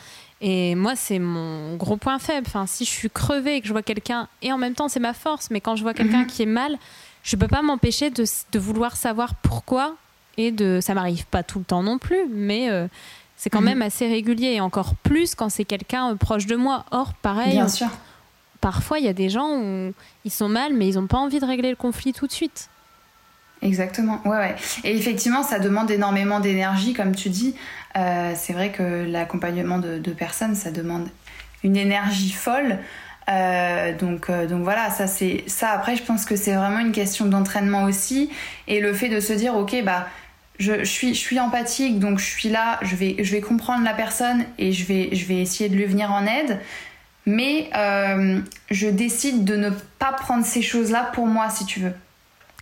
Et moi, c'est mon gros point faible. Enfin, si je suis crevée et que je vois quelqu'un, et en même temps, c'est ma force, mais quand je vois quelqu'un mm -hmm. qui est mal, je peux pas m'empêcher de, de, vouloir savoir pourquoi. Et de, ça m'arrive pas tout le temps non plus, mais euh, c'est quand -hmm. même assez régulier. Et encore plus quand c'est quelqu'un euh, proche de moi. Or, pareil. Bien sûr. Parfois, il y a des gens où ils sont mal, mais ils n'ont pas envie de régler le conflit tout de suite. Exactement, ouais, ouais. Et effectivement, ça demande énormément d'énergie, comme tu dis. Euh, c'est vrai que l'accompagnement de, de, personnes, ça demande une énergie folle. Euh, donc, euh, donc voilà, ça c'est ça. Après, je pense que c'est vraiment une question d'entraînement aussi, et le fait de se dire, ok, bah, je, suis, je suis empathique, donc je suis là, je vais, je vais comprendre la personne et je vais, je vais essayer de lui venir en aide. Mais euh, je décide de ne pas prendre ces choses-là pour moi, si tu veux.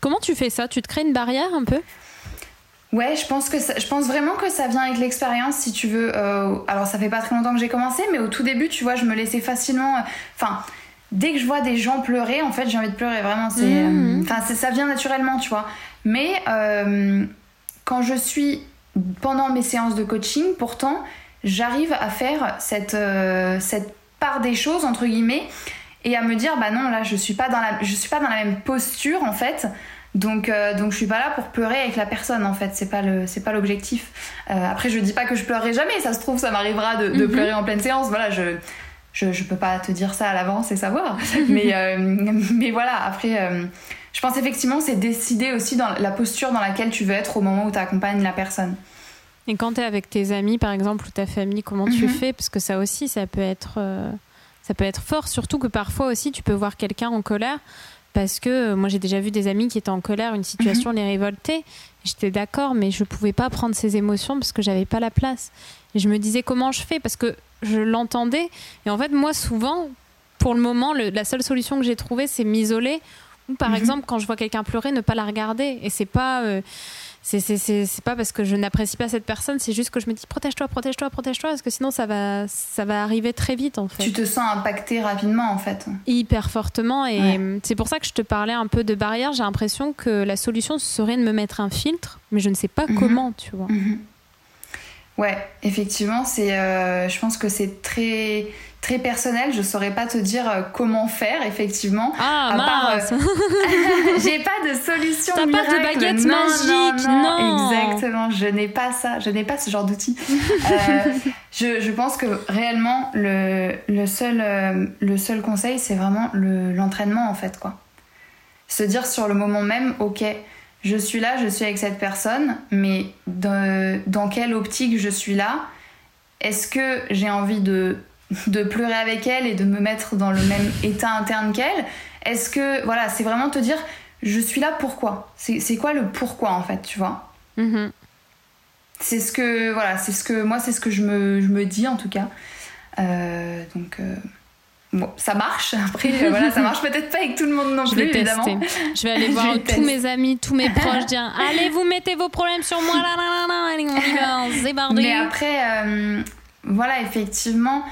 Comment tu fais ça? Tu te crées une barrière un peu? Ouais, je pense, que ça, je pense vraiment que ça vient avec l'expérience, si tu veux. Euh, alors, ça fait pas très longtemps que j'ai commencé, mais au tout début, tu vois, je me laissais facilement. Enfin, euh, dès que je vois des gens pleurer, en fait, j'ai envie de pleurer, vraiment. C'est, mmh. Enfin, euh, ça vient naturellement, tu vois. Mais quand je suis pendant mes séances de coaching, pourtant, j'arrive à faire cette, cette part des choses, entre guillemets, et à me dire, bah non, là, je suis pas dans la, je suis pas dans la même posture, en fait. Donc, euh, donc je suis pas là pour pleurer avec la personne en fait, c'est pas le, c'est pas l'objectif. Euh, après je dis pas que je pleurerai jamais, ça se trouve ça m'arrivera de, de mm -hmm. pleurer en pleine séance. Voilà, je, je, je peux pas te dire ça à l'avance et savoir. (laughs) mais, euh, mais voilà, après euh, je pense effectivement c'est décider aussi dans la posture dans laquelle tu veux être au moment où tu accompagnes la personne. Et quand tu es avec tes amis par exemple ou ta famille, comment mm -hmm. tu fais? Parce que ça aussi ça peut être ça peut être fort, surtout que parfois aussi tu peux voir quelqu'un en colère parce que moi j'ai déjà vu des amis qui étaient en colère, une situation mmh. les révoltait. J'étais d'accord, mais je pouvais pas prendre ces émotions parce que j'avais pas la place. Et je me disais comment je fais? Parce que je l'entendais. Et en fait, moi souvent, pour le moment, le, la seule solution que j'ai trouvée, c'est m'isoler. Ou par mmh. exemple, quand je vois quelqu'un pleurer, ne pas la regarder. Et c'est pas euh, c'est pas parce que je n'apprécie pas cette personne, c'est juste que je me dis protège-toi, protège-toi, protège-toi, parce que sinon ça va, ça va arriver très vite en fait. Tu te sens impacté rapidement en fait. Hyper fortement et ouais. c'est pour ça que je te parlais un peu de barrière. J'ai l'impression que la solution serait de me mettre un filtre, mais je ne sais pas mm -hmm. comment, tu vois. Mm -hmm. Ouais, effectivement, c'est, euh, je pense que c'est très très personnel. Je saurais pas te dire euh, comment faire, effectivement. Ah, à mince. part, euh... (laughs) j'ai pas de solution T'as pas de baguette non, magique, non, non. non. Exactement, je n'ai pas ça, je n'ai pas ce genre d'outil. (laughs) euh, je, je, pense que réellement, le, le, seul, euh, le seul conseil, c'est vraiment l'entraînement, en fait, quoi. Se dire sur le moment même, ok, je suis là, je suis avec cette personne, mais de, dans quelle optique je suis là? Est-ce que j'ai envie de de pleurer avec elle et de me mettre dans le même état interne qu'elle Est-ce que, voilà, c'est vraiment te dire, je suis là pourquoi? C'est quoi le pourquoi en fait, tu vois? Mm -hmm. C'est ce que, voilà, c'est ce que, moi, c'est ce que je me, je me dis en tout cas. Euh, donc, euh, bon, ça marche. (laughs) Après, euh, voilà, ça marche peut-être pas avec tout le monde non je plus, vais évidemment. Tester. Je vais aller (laughs) voir tous tester. mes amis, tous mes proches, dire, (laughs) allez, vous mettez vos problèmes sur moi, là, là, là, là, allez, on y va, bardé. Mais après, euh, voilà, effectivement,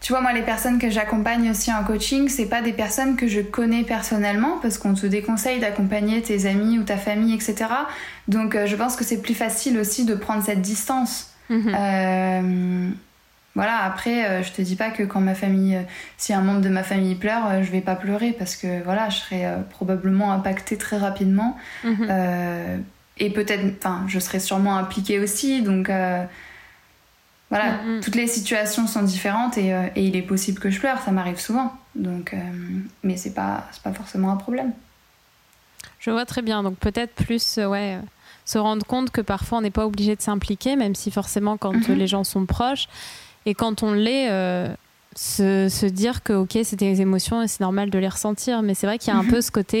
tu vois, moi, les personnes que j'accompagne aussi en coaching, c'est pas des personnes que je connais personnellement parce qu'on te déconseille d'accompagner tes amis ou ta famille, etc. Donc, euh, je pense que c'est plus facile aussi de prendre cette distance. -hmm. euh, voilà, après, euh, je te dis pas que quand ma famille, euh, si un membre de ma famille pleure, je vais pas pleurer parce que voilà, je serai probablement impactée très rapidement. -hmm. et peut-être, enfin, je serai sûrement impliquée aussi. Donc, voilà, mm -hmm. toutes les situations sont différentes et, euh, et, il est possible que je pleure, ça m'arrive souvent. Donc, euh, mais c'est pas, pas forcément un problème. Je vois très bien. Donc peut-être plus, euh, ouais, se rendre compte que parfois on n'est pas obligé de s'impliquer, même si forcément quand mm -hmm. les gens sont proches et quand on l'est, se, se, dire que ok, c'est des émotions et c'est normal de les ressentir. Mais c'est vrai qu'il y a un mm -hmm. peu ce côté,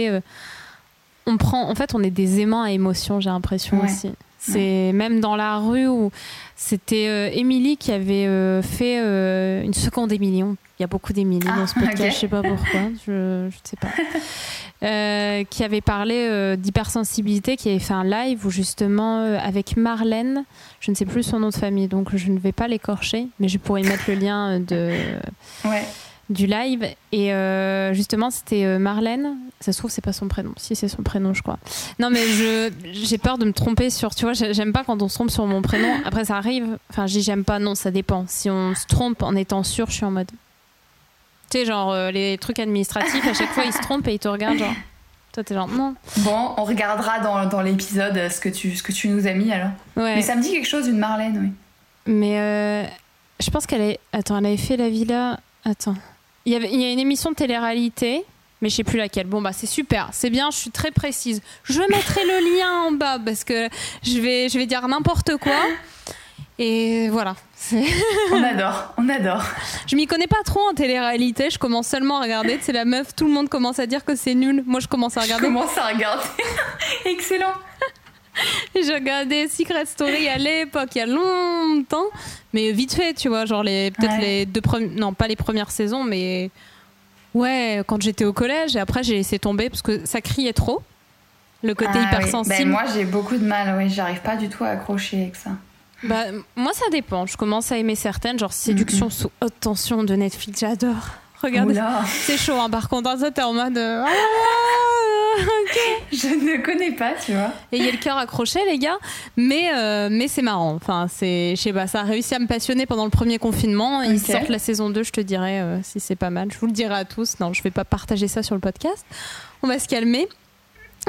on prend, en fait, on est des aimants à émotions. J'ai l'impression ouais. aussi. C'est ouais. même dans la rue où c'était euh, Émilie qui avait euh, fait euh, une seconde Émilie. On, Il y a beaucoup d'Émilie dans ce Ah, podcast, ok. je sais pas pourquoi, je ne sais pas. (laughs) Qui avait parlé d'hypersensibilité, qui avait fait un live où justement avec Marlène, je ne sais plus son nom de famille, donc je ne vais pas l'écorcher, mais je pourrais mettre le lien de, Ouais. Du live. Et euh, justement, c'était euh, Marlène. Ça se trouve, c'est pas son prénom. Si, c'est son prénom, je crois. Non, mais je, j'ai peur de me tromper sur. Tu vois, j'ai- j'aime pas quand on se trompe sur mon prénom. Après, ça arrive. Enfin, j'aime pas, non, ça dépend. Si on se trompe en étant sûr, je suis en mode. Tu sais, genre, euh, les trucs administratifs, à chaque fois, ils se trompent et ils te regardent, genre. Toi, t'es genre, non. Bon, on regardera dans, dans l'épisode ce, que tu- ce que tu nous as mis alors. Ouais. Mais ça me dit quelque chose d'une Marlène, oui. Mais euh, je pense qu'elle est. Attends, elle avait fait la villa. Attends. Il y, avait, il y a une émission de télé-réalité, mais je sais plus laquelle. Bon, bah, c'est super, c'est bien, je suis très précise. Je mettrai le lien en bas parce que je vais, je vais dire n'importe quoi. Et voilà. On adore, on adore. Je m'y connais pas trop en télé-réalité, je commence seulement à regarder. C'est la meuf, tout le monde commence à dire que c'est nul. Moi, je commence à Je regarder. commence à regarder. (laughs) Excellent. (laughs) J'ai regardé Secret Story à l'époque, il y a longtemps, mais vite fait, tu vois, genre les peut-être Ouais. les deux premières, non pas les premières saisons, mais ouais, quand j'étais au collège et après j'ai laissé tomber parce que ça criait trop, le côté Ah oui. hypersensible. Ben, moi, j'ai beaucoup de mal, oui. J'arrive pas du tout à accrocher avec ça. Bah, moi ça dépend, je commence à aimer certaines, genre Séduction sous haute tension de Netflix, j'adore. Regardez, (laughs) c'est chaud hein, par contre, hein, ça t'es en mode euh, ah, ok. je ne connais pas, tu vois. Et il y a le cœur accroché, les gars. Mais, euh, mais c'est marrant. Enfin, c'est, je sais pas, ça a réussi à me passionner pendant le premier confinement. Ils sortent la saison 2, je te dirai euh, si c'est pas mal. Je vous le dirai à tous. Non, je vais pas partager ça sur le podcast. On va se calmer.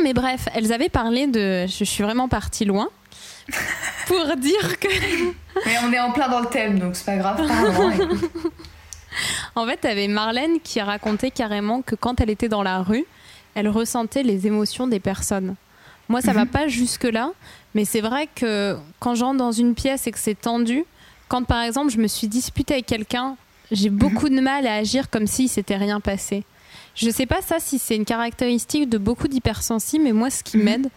Mais bref, elles avaient parlé de. Je suis vraiment partie loin. Pour dire que. (laughs) Mais on est en plein dans le thème, donc c'est pas grave. Pardon, écoute. (laughs) En fait, t'avais Marlène qui racontait carrément que quand elle était dans la rue, elle ressentait les émotions des personnes. Moi, ça va pas jusque-là, mais c'est vrai que quand j'entre dans une pièce et que c'est tendu, quand par exemple je me suis disputée avec quelqu'un, j'ai beaucoup de mal à agir comme si s'était rien passé. Je sais pas ça si c'est une caractéristique de beaucoup d'hypersensibles, mais moi, ce qui Mhm. m'aide,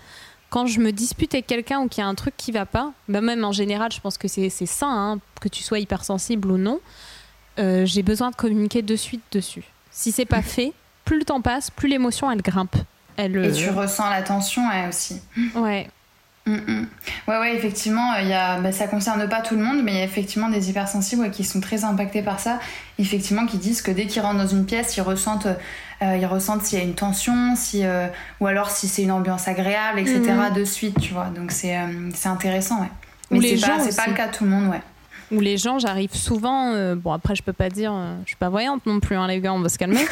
quand je me dispute avec quelqu'un ou qu'il y a un truc qui va pas, bah même en général, je pense que c'est c'est sain, hein, que tu sois hypersensible ou non, euh, j'ai besoin de communiquer de suite dessus. Si c'est pas fait, plus le temps passe, plus l'émotion elle grimpe. Elle, Et euh, tu ressens la tension, ouais, aussi. ouais. Mm, mm. Ouais, ouais, effectivement, il a, bah, ça concerne pas tout le monde, mais il y a effectivement des hypersensibles ouais, qui sont très impactés par ça. Effectivement, qui disent que dès qu'ils rentrent dans une pièce, ils ressentent, euh, ils ressentent s'il y a une tension, si, euh, ou alors si c'est une ambiance agréable, etc. Mhm. de suite, tu vois. Donc c'est euh, intéressant, ouais. Ou Mais c'est pas, pas le cas de tout le monde, ouais. Où les gens, j'arrive souvent. euh, bon, après, je peux pas dire, euh, je suis pas voyante non plus, hein, les gars, on va se calmer. (laughs)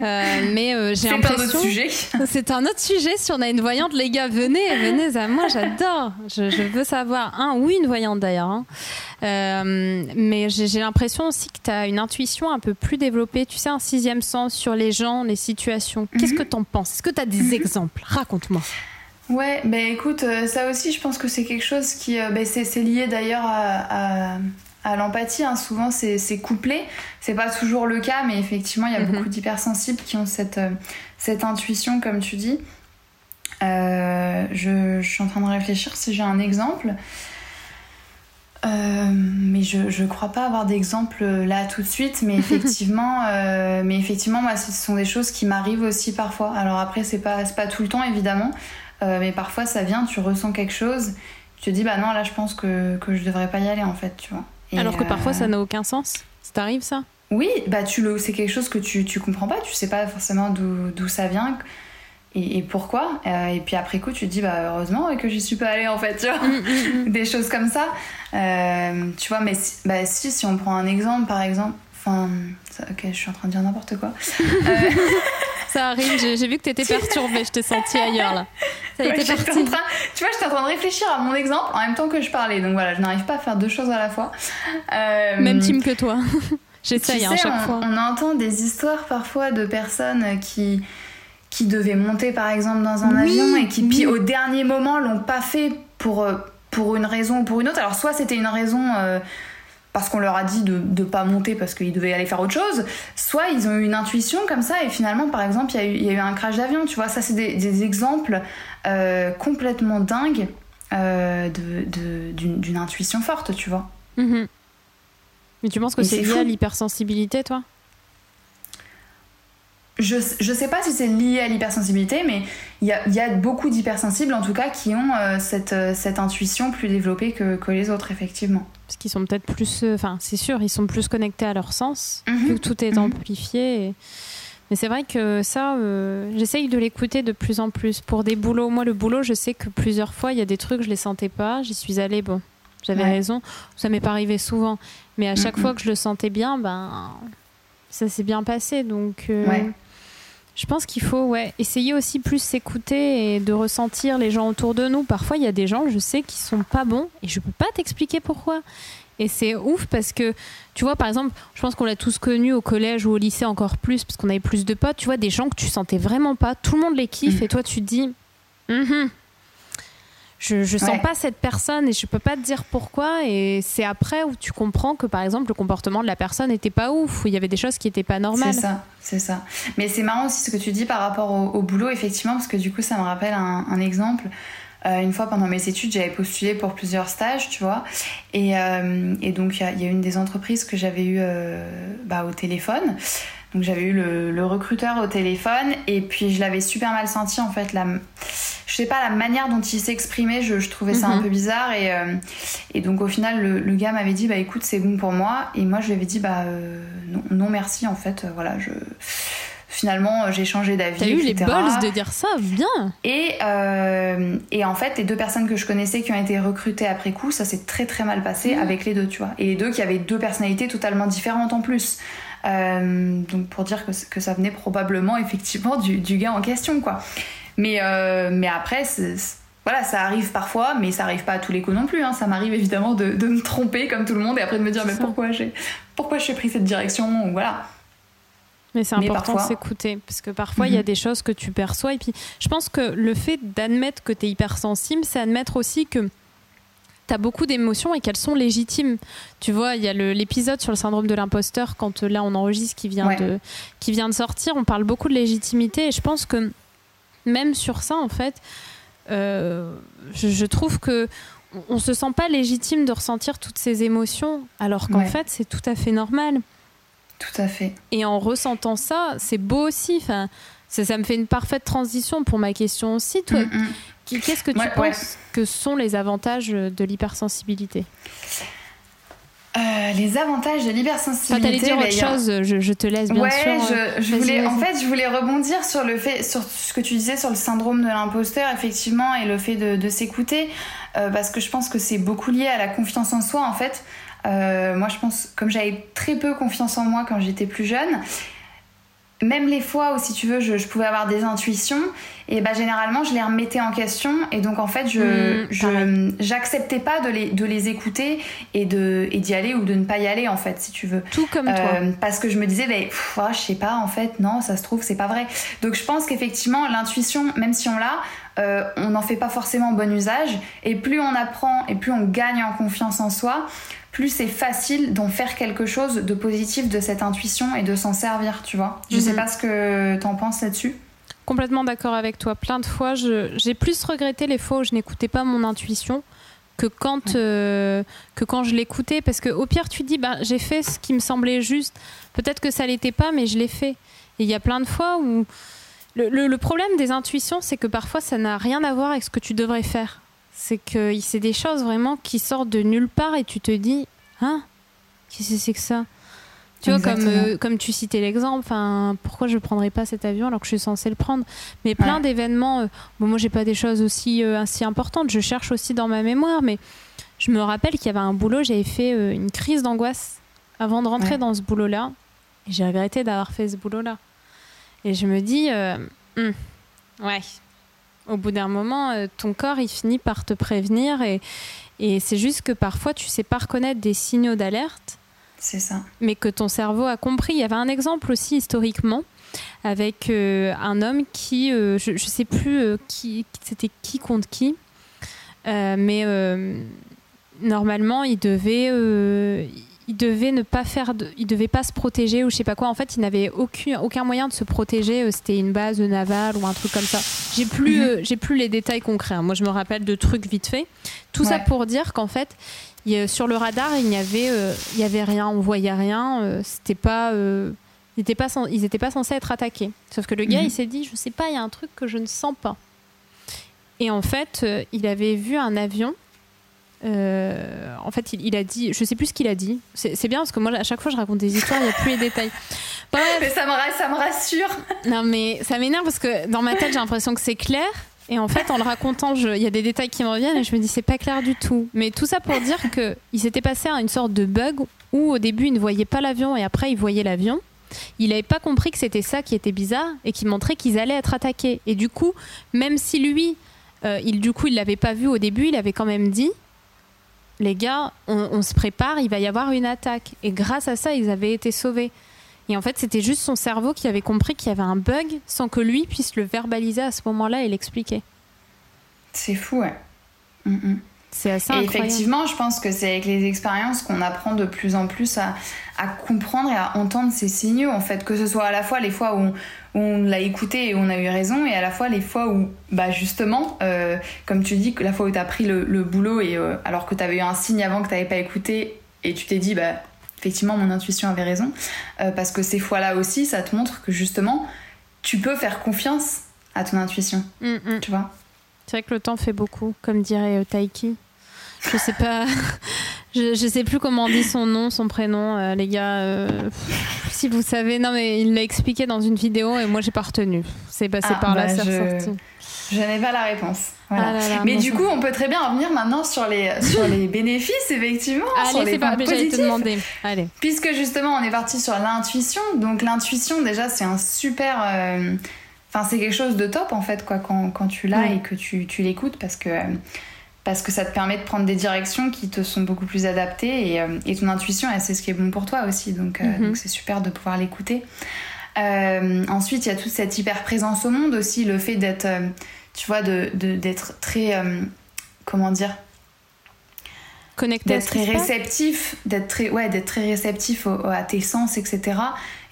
Euh, mais euh, j'ai C'est un l'impression. autre sujet. (laughs) C'est un autre sujet. Si on a une voyante, les gars, venez, venez à moi, j'adore. Je, je veux savoir un ou une voyante d'ailleurs. hein. Mais j'ai l'impression aussi que tu as une intuition un peu plus développée, tu sais, un sixième sens sur les gens, les situations. Qu'est-ce que t'en penses? Est-ce que tu as des exemples? Raconte-moi. Ouais, bah écoute, euh, ça aussi, je pense que c'est quelque chose qui. bah, c'est lié d'ailleurs à, à, à l'empathie. hein. Souvent, c'est couplé. C'est pas toujours le cas, mais effectivement, il y a Mhm. beaucoup d'hypersensibles qui ont cette, euh, cette intuition, comme tu dis. Euh, je, je suis en train de réfléchir si j'ai un exemple. Euh, mais je, je crois pas avoir d'exemple là tout de suite, mais (laughs) effectivement, euh, mais effectivement, moi, ce sont des choses qui m'arrivent aussi parfois. Alors après, c'est pas, c'est pas tout le temps évidemment, euh, mais parfois ça vient, tu ressens quelque chose, tu te dis bah non, là je pense que, que je devrais pas y aller en fait, tu vois. Et, Alors que euh, parfois, ça n'a aucun sens. Ça t'arrive, ça? Oui, bah tu le, c'est quelque chose que tu, tu comprends pas, tu sais pas forcément d'où, ça vient et, et pourquoi. Euh, et puis après coup, tu te dis bah heureusement que j'y suis pas allée en fait, tu vois. Mm, (laughs) Des choses comme ça. Euh, tu vois, mais si, bah si, si on prend un exemple par exemple, enfin, ok, je suis en train de dire n'importe quoi. (laughs) Euh, Ça arrive, j'ai vu que t'étais perturbée, je t'ai senti ailleurs là. Ça ouais, train- tu vois, j'étais en train de réfléchir à mon exemple en même temps que je parlais, donc voilà, je n'arrive pas à faire deux choses à la fois. Euh, Même team que toi. (laughs) Tu J'essaye hein, à chaque on, fois. on entend des histoires parfois de personnes qui, qui devaient monter par exemple dans un Oui, avion et qui puis au dernier moment l'ont pas fait pour, euh, pour une raison ou pour une autre. Alors soit c'était une raison euh, parce qu'on leur a dit de ne pas monter parce qu'ils devaient aller faire autre chose, soit ils ont eu une intuition comme ça et finalement par exemple il y, a eu- il y a eu un crash d'avion, tu vois, ça c'est des, des exemples euh, complètement dingues euh, de- de- d'une d'une intuition forte, tu vois. Mhm. Mais tu penses que c'est lié à l'hypersensibilité, toi? Je, je sais pas si c'est lié à l'hypersensibilité, mais il y a, y a, beaucoup d'hypersensibles en tout cas qui ont euh, cette, cette, intuition plus développée que, que les autres, effectivement. Parce qu'ils sont peut-être plus. Euh, enfin, c'est sûr, ils sont plus connectés à leur sens, mhm. vu que tout est mhm. amplifié. Mais c'est vrai que ça, j'essaye de l'écouter de plus en plus. Pour des boulots, moi, le boulot, je sais que plusieurs fois, il y a des trucs, je les sentais pas. J'y suis allée, bon, j'avais raison. Ça m'est pas arrivé souvent. Mais à chaque mhm. fois que je le sentais bien, ben, ça s'est bien passé. Donc. Je pense qu'il faut ouais, essayer aussi plus s'écouter et de ressentir les gens autour de nous. Parfois, il y a des gens, je sais, qui sont pas bons et je peux pas t'expliquer pourquoi. Et c'est ouf parce que, tu vois, par exemple, je pense qu'on l'a tous connu au collège ou au lycée encore plus parce qu'on avait plus de potes. Tu vois, des gens que tu sentais vraiment pas, tout le monde les kiffe mm. et toi, tu te dis, mm-hmm je, je sens pas cette personne et je peux pas te dire pourquoi. Et c'est après où tu comprends que, par exemple, le comportement de la personne n'était pas ouf, où il y avait des choses qui étaient pas normales. C'est ça, c'est ça. Mais c'est marrant aussi ce que tu dis par rapport au, boulot, effectivement, parce que du coup, ça me rappelle un, exemple. Euh, une fois pendant mes études, j'avais postulé pour plusieurs stages, tu vois. Et, euh, et donc, il y, a une des entreprises que j'avais eu euh, bah, au téléphone. Donc j'avais eu le, recruteur au téléphone et puis je l'avais super mal senti en fait. La, je sais pas, la manière dont il s'exprimait, je, je, trouvais ça un mhm. peu bizarre. Et, euh, et donc au final, le, gars m'avait dit bah écoute, c'est bon pour moi. Et moi je lui avais dit bah euh, non, non, merci en fait. voilà, je finalement j'ai changé d'avis. T'as eu les balls de dire ça, bien. Et, euh, et en fait, les deux personnes que je connaissais qui ont été recrutées après coup, ça s'est très très mal passé mhm. avec les deux, tu vois. Et les deux qui avaient deux personnalités totalement différentes en plus. Euh, donc pour dire que, que, ça venait probablement effectivement du, du, gars en question quoi. Mais, euh, mais après, voilà, ça arrive parfois, mais ça arrive pas à tous les coups non plus. Hein. Ça m'arrive évidemment de, de, me tromper comme tout le monde et après de me dire mais pourquoi j'ai pourquoi j'ai pris cette direction voilà. Mais c'est important de s'écouter parce que parfois il y a mhm. des choses que tu perçois et puis je pense que le fait d'admettre que tu es hypersensible, c'est admettre aussi que tu as beaucoup d'émotions et qu'elles sont légitimes. Tu vois, il y a l'épisode sur le syndrome de l'imposteur, quand euh, là on enregistre qui vient, de, qui vient de sortir, on parle beaucoup de légitimité et je pense que même sur ça, en fait, euh, je, trouve que on se sent pas légitime de ressentir toutes ces émotions, alors qu'en fait, c'est tout à fait normal. Tout à fait. Et en ressentant ça, c'est beau aussi. Enfin, ça, ça, me fait une parfaite transition pour ma question aussi. Toi, mm, mm. Qu'est-ce que tu penses que sont les avantages de l'hypersensibilité euh, les avantages de l'hypersensibilité. Quand dire autre chose, je, te laisse bien sûr. Je, je voulais, en fait, je voulais rebondir sur le fait, sur ce que tu disais sur le syndrome de l'imposteur, effectivement, et le fait de, s'écouter, euh, parce que je pense que c'est beaucoup lié à la confiance en soi, en fait. Euh, moi, je pense, comme j'avais très peu confiance en moi quand j'étais plus jeune, même les fois où, si tu veux, je, pouvais avoir des intuitions, et bah généralement, je les remettais en question, et donc en fait, je, mmh, j'acceptais pas de les, de les écouter et de et d'y aller ou de ne pas y aller, en fait, si tu veux. Tout comme toi. Euh, parce que je me disais, bah, je sais pas, en fait, non, ça se trouve, c'est pas vrai. Donc je pense qu'effectivement, l'intuition, même si on l'a, euh, on n'en fait pas forcément bon usage, et plus on apprend et plus on gagne en confiance en soi, plus c'est facile d'en faire quelque chose de positif de cette intuition et de s'en servir, tu vois. Je sais mhm. pas ce que t'en penses là-dessus. Complètement d'accord avec toi. Plein de fois, j'ai plus regretté les fois où je n'écoutais pas mon intuition que quand, euh, que quand je l'écoutais. Parce qu'au pire, tu dis, bah, j'ai fait ce qui me semblait juste. Peut-être que ça l'était pas, mais je l'ai fait. Et il y a plein de fois où. le problème des intuitions, c'est que parfois, ça n'a rien à voir avec ce que tu devrais faire. C'est que c'est des choses vraiment qui sortent de nulle part et tu te dis, hein Qu'est-ce que c'est que ça? Tu vois, comme, euh, comme tu citais l'exemple, pourquoi je ne prendrais pas cet avion alors que je suis censée le prendre? Mais plein d'événements, euh, bon, moi j'ai pas des choses aussi, euh, importantes, je cherche aussi dans ma mémoire, mais je me rappelle qu'il y avait un boulot, j'avais fait une crise d'angoisse avant de rentrer dans ce boulot-là, et j'ai regretté d'avoir fait ce boulot-là. Et je me dis, hum, ouais, au bout d'un moment, euh, ton corps, il finit par te prévenir et, et c'est juste que parfois, tu sais pas reconnaître des signaux d'alerte. C'est ça. Mais que ton cerveau a compris. Il y avait un exemple aussi historiquement avec euh, un homme qui, euh, je ne sais plus qui, c'était qui contre qui, mais normalement, il devait, il devait ne pas faire, de, il devait pas se protéger ou je sais pas quoi. En fait, il n'avait aucun, aucun moyen de se protéger. C'était une base navale ou un truc comme ça. J'ai plus, mhm. j'ai plus les détails concrets. Hein. Moi, je me rappelle de trucs vite fait. Tout ça pour dire qu'en fait, sur le radar, il n'y avait, il y avait rien, on voyait rien. C'était pas ils n'étaient pas, ils étaient pas censés être attaqués. Sauf que le gars, mhm. il s'est dit, je sais pas, il y a un truc que je ne sens pas. Et en fait, euh, il avait vu un avion. Euh, en fait, il, a dit, je sais plus ce qu'il a dit. C'est bien parce que moi, à chaque fois, je raconte des histoires, il n'y a plus les détails. Mais ça me, ça me rassure. Non, mais ça m'énerve parce que dans ma tête, j'ai l'impression que c'est clair. Et en fait, en le racontant, il y a des détails qui me reviennent et je me dis, c'est pas clair du tout. Mais tout ça pour dire qu'il s'était passé une sorte de bug où au début, il ne voyait pas l'avion et après, il voyait l'avion il n'avait pas compris que c'était ça qui était bizarre et qui montrait qu'ils allaient être attaqués. Et du coup, même si lui, euh, il, du coup, il l'avait pas vu au début, il avait quand même dit les gars, on, se prépare, il va y avoir une attaque. Et grâce à ça, ils avaient été sauvés. Et en fait, c'était juste son cerveau qui avait compris qu'il y avait un bug sans que lui puisse le verbaliser à ce moment-là et l'expliquer. C'est fou, ouais. Mm, mm. C'est assez et effectivement, je pense que c'est avec les expériences qu'on apprend de plus en plus à, comprendre et à entendre ces signaux, en fait, que ce soit à la fois les fois où on, l'a écouté et on a eu raison, et à la fois les fois où, bah justement, euh, comme tu dis, la fois où tu as pris le, boulot et euh, alors que tu avais eu un signe avant que tu n'avais pas écouté et tu t'es dit, bah effectivement, mon intuition avait raison, euh, parce que ces fois-là aussi, ça te montre que justement, tu peux faire confiance à ton intuition, mm, mm. tu vois? C'est vrai que le temps fait beaucoup, comme dirait Taiki. Je sais pas. (laughs) Je, je, sais plus comment on dit son nom, son prénom, euh, les gars. Euh, si vous savez, non mais il l'a expliqué dans une vidéo et moi j'ai pas retenu. C'est passé ah, par là, bah, c'est je... Je n'ai pas la réponse. Ah mais du coup, on peut très bien revenir maintenant sur les, sur les bénéfices, effectivement. Allez, c'est pas te demander. Allez. Puisque justement, on est parti sur l'intuition. Donc, l'intuition, déjà, c'est un super. Euh, enfin, c'est quelque chose de top, en fait, quoi, quand, quand tu l'as et que tu, tu l'écoutes, parce que parce que ça te permet de prendre des directions qui te sont beaucoup plus adaptées et, euh, ton intuition, c'est ce qui est bon pour toi aussi. Donc euh, mhm. c'est super de pouvoir l'écouter. Euh, ensuite, il y a toute cette hyper présence au monde aussi, le fait d'être, tu vois, d'être de, très, comment dire, d'être très réceptif, d'être très, ouais, d'être très réceptif à tes sens, etc.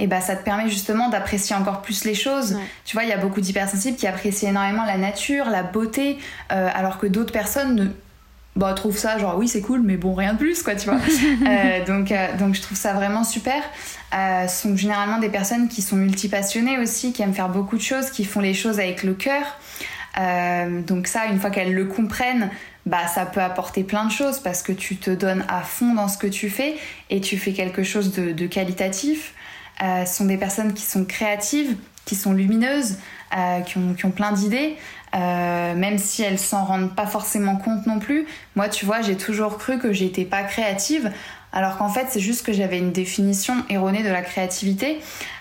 Et bah, ça te permet justement d'apprécier encore plus les choses. Tu vois, il y a beaucoup d'hypersensibles qui apprécient énormément la nature, la beauté, euh, alors que d'autres personnes ne, bah, trouvent ça genre oui c'est cool mais bon rien de plus quoi tu vois (laughs) euh, donc euh, donc je trouve ça vraiment super euh, ce sont généralement des personnes qui sont multipassionnées aussi qui aiment faire beaucoup de choses qui font les choses avec le cœur donc ça une fois qu'elles le comprennent bah ça peut apporter plein de choses parce que tu te donnes à fond dans ce que tu fais et tu fais quelque chose de, qualitatif. Euh, sont des personnes qui sont créatives, qui sont lumineuses, euh, qui, ont, qui, ont, plein d'idées, euh, même si elles s'en rendent pas forcément compte non plus. Moi, tu vois, j'ai toujours cru que j'étais pas créative alors qu'en fait, c'est juste que j'avais une définition erronée de la créativité.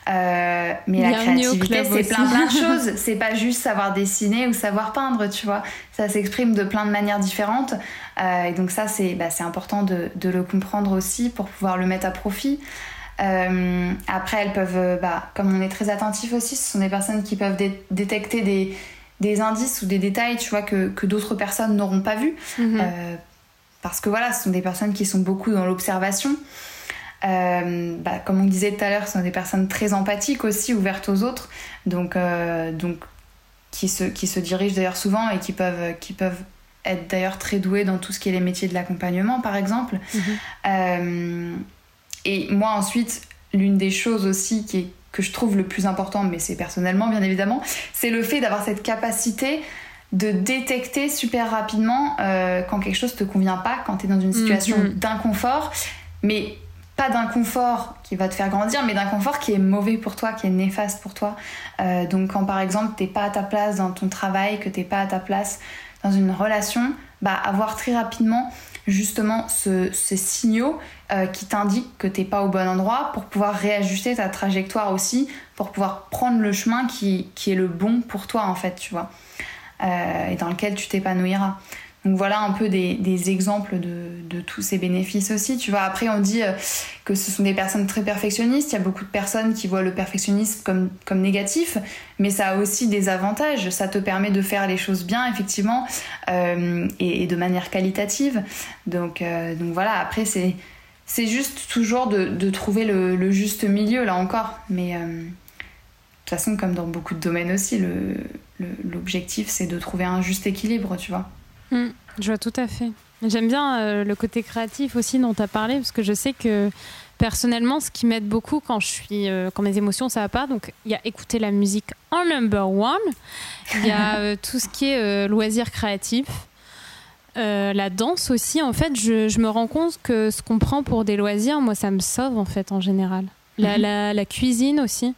Euh, mais la créativité, c'est plein plein de (laughs) choses. C'est pas juste savoir dessiner ou savoir peindre, tu vois. Ça s'exprime de plein de manières différentes. Euh, et donc ça, c'est bah, important de, le comprendre aussi pour pouvoir le mettre à profit. Euh, après, elles peuvent, bah, comme on est très attentif aussi, ce sont des personnes qui peuvent détecter des, indices ou des détails, tu vois, que, d'autres personnes n'auront pas vus. Mhm. Parce que voilà, ce sont des personnes qui sont beaucoup dans l'observation. Euh, bah, comme on disait tout à l'heure, ce sont des personnes très empathiques aussi, ouvertes aux autres, donc, euh, donc qui, se, qui se dirigent d'ailleurs souvent et qui peuvent, qui peuvent être d'ailleurs très douées dans tout ce qui est les métiers de l'accompagnement, par exemple. Mhm. Euh, et moi, ensuite, l'une des choses aussi qui est, que je trouve le plus important, mais c'est personnellement bien évidemment, c'est le fait d'avoir cette capacité de détecter super rapidement euh, quand quelque chose te convient pas, quand tu es dans une situation mhm. d'inconfort, mais pas d'inconfort qui va te faire grandir, mais d'inconfort qui est mauvais pour toi, qui est néfaste pour toi. Euh, donc quand par exemple t'es pas à ta place dans ton travail, que t'es pas à ta place dans une relation, bah avoir très rapidement justement ce, ces signaux euh, qui t'indiquent que t'es pas au bon endroit pour pouvoir réajuster ta trajectoire aussi, pour pouvoir prendre le chemin qui, qui est le bon pour toi en fait, tu vois. Euh, et dans lequel tu t'épanouiras. Donc voilà un peu des, exemples de, tous ces bénéfices aussi. Tu vois, après on dit euh, que ce sont des personnes très perfectionnistes. Il y a beaucoup de personnes qui voient le perfectionnisme comme, comme négatif, mais ça a aussi des avantages. Ça te permet de faire les choses bien, effectivement, et, de manière qualitative. Donc, donc voilà, après c'est c'est juste toujours de, trouver le, juste milieu, là encore. Mais euh, de toute façon, comme dans beaucoup de domaines aussi, l'objectif, c'est de trouver un juste équilibre, tu vois. Mm, je vois tout à fait. J'aime bien euh, le côté créatif aussi dont tu as parlé, parce que je sais que personnellement, ce qui m'aide beaucoup quand je suis, euh, quand mes émotions ça va pas, donc il y a écouter la musique en number one, il y a (laughs) tout ce qui est loisirs créatifs, euh, la danse aussi, en fait, je, me rends compte que ce qu'on prend pour des loisirs, moi, ça me sauve en fait en général. La, mhm. cuisine aussi.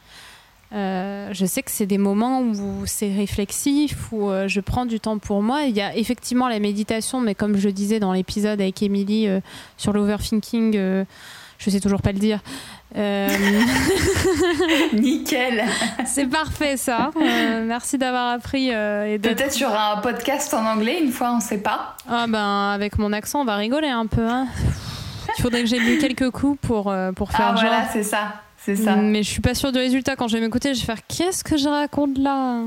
Euh, je sais que c'est des moments où c'est réflexif, où euh, je prends du temps pour moi. Il y a effectivement la méditation, mais comme je le disais dans l'épisode avec Emily sur l'overthinking, je sais toujours pas le dire. Euh, (laughs) Nickel. C'est parfait ça. Euh, merci d'avoir appris. Euh, Peut-être sur un podcast en anglais une fois, on sait pas. Ah ben avec mon accent, on va rigoler un peu. Hein. Il faudrait que j'ai lu quelques coups pour pour ah, faire ah, voilà, c'est ça. C'est ça. Mais je suis pas sûre du résultat. Quand je vais m'écouter, je vais faire qu'est-ce que je raconte là?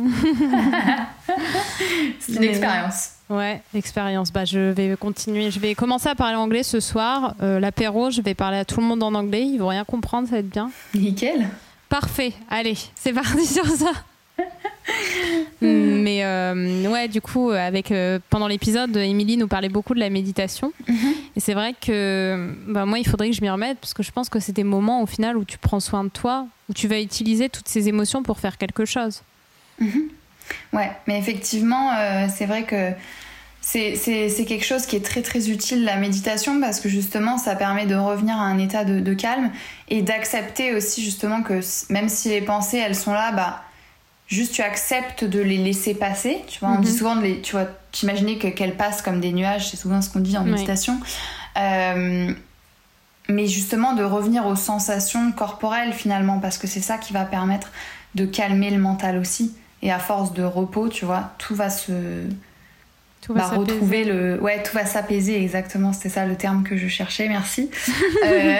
(laughs) C'est une expérience. Ouais, expérience. Bah, je vais continuer. Je vais commencer à parler anglais ce soir. Euh, l'apéro, je vais parler à tout le monde en anglais. Ils vont rien comprendre, ça va être bien. Nickel. Parfait. Allez, c'est parti (laughs) sur ça. Mais euh, ouais, du coup, avec euh, pendant l'épisode, Émilie nous parlait beaucoup de la méditation. Mhm. Et c'est vrai que bah, moi, il faudrait que je m'y remette parce que je pense que c'est des moments au final où tu prends soin de toi, où tu vas utiliser toutes ces émotions pour faire quelque chose. Mhm. Ouais, mais effectivement, euh, c'est vrai que c'est quelque chose qui est très très utile, la méditation, parce que justement, ça permet de revenir à un état de, calme et d'accepter aussi justement que même si les pensées, elles sont là, bah, juste tu acceptes de les laisser passer. Tu vois, on dit mhm. souvent, de les, tu vois, t'imaginer qu'elles passent comme des nuages, c'est souvent ce qu'on dit en méditation. Euh, mais justement, de revenir aux sensations corporelles finalement, parce que c'est ça qui va permettre de calmer le mental aussi. Et à force de repos, tu vois, tout va se. Tout va bah, retrouver le. Ouais, tout va s'apaiser, exactement. C'était ça le terme que je cherchais, merci. (laughs) euh...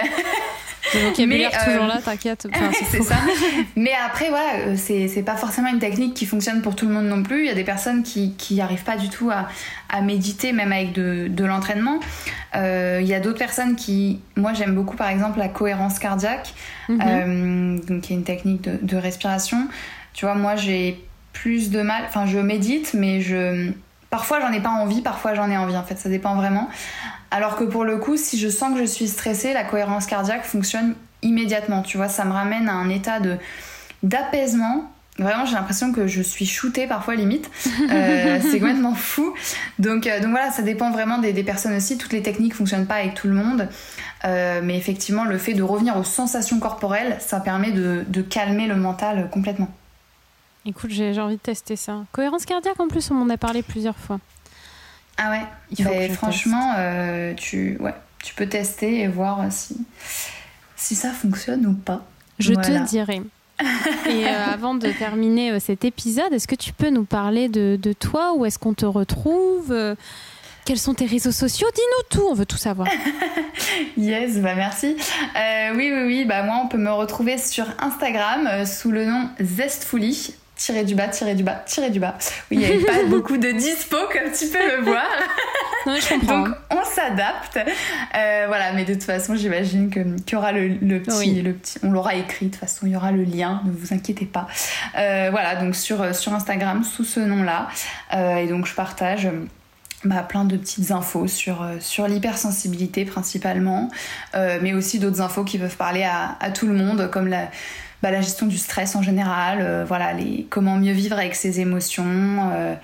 Vocabulaire mais, toujours là, t'inquiète. (laughs) c'est ça. (laughs) Mais après, voilà, euh, c'est pas forcément une technique qui fonctionne pour tout le monde non plus. Il y a des personnes qui n'y arrivent pas du tout à, à, méditer, même avec de, de l'entraînement. Euh, il y a d'autres personnes qui. Moi, j'aime beaucoup, par exemple, la cohérence cardiaque, mhm. euh, donc qui est une technique de, de respiration. Tu vois, moi, j'ai plus de mal. Enfin, je médite, mais je. Parfois, j'en ai pas envie, parfois, j'en ai envie. En fait, ça dépend vraiment. Alors que pour le coup, si je sens que je suis stressée, la cohérence cardiaque fonctionne immédiatement. Tu vois, ça me ramène à un état de d'apaisement. Vraiment, j'ai l'impression que je suis shootée parfois limite. (laughs) Euh, c'est complètement fou. Donc, euh, donc voilà, ça dépend vraiment des, personnes aussi. Toutes les techniques fonctionnent pas avec tout le monde. Euh, mais effectivement, le fait de revenir aux sensations corporelles, ça permet de calmer le mental complètement. Écoute, j'ai envie de tester ça. Cohérence cardiaque, en plus, on m'en a parlé plusieurs fois. Ah ouais Il Franchement, euh, tu, ouais, tu peux tester et voir si, si ça fonctionne ou pas. Je te dirai. (laughs) et euh, avant de terminer euh, cet épisode, est-ce que tu peux nous parler de, de toi? Où est-ce qu'on te retrouve? Quels sont tes réseaux sociaux? Dis-nous tout, on veut tout savoir. (laughs) yes, bah merci. oui, oui, oui, bah moi on peut me retrouver sur Instagram sous le nom Zestfully, tirer du bas, tirer du bas, tirer du bas. Oui, il n'y avait pas (laughs) beaucoup de dispo, comme tu peux le voir. Non, je comprends. Donc, on s'adapte. Euh, voilà, mais de toute façon, j'imagine qu'il y aura le, petit, le petit. On l'aura écrit, de toute façon, il y aura le lien, ne vous inquiétez pas. Euh, voilà, donc sur, sur Instagram, sous ce nom-là. Euh, et donc, je partage. Bah, plein de petites infos sur, sur l'hypersensibilité principalement, mais aussi d'autres infos qui peuvent parler à, à tout le monde, comme la, bah, la gestion du stress en général, euh, voilà, les, comment mieux vivre avec ses émotions, euh,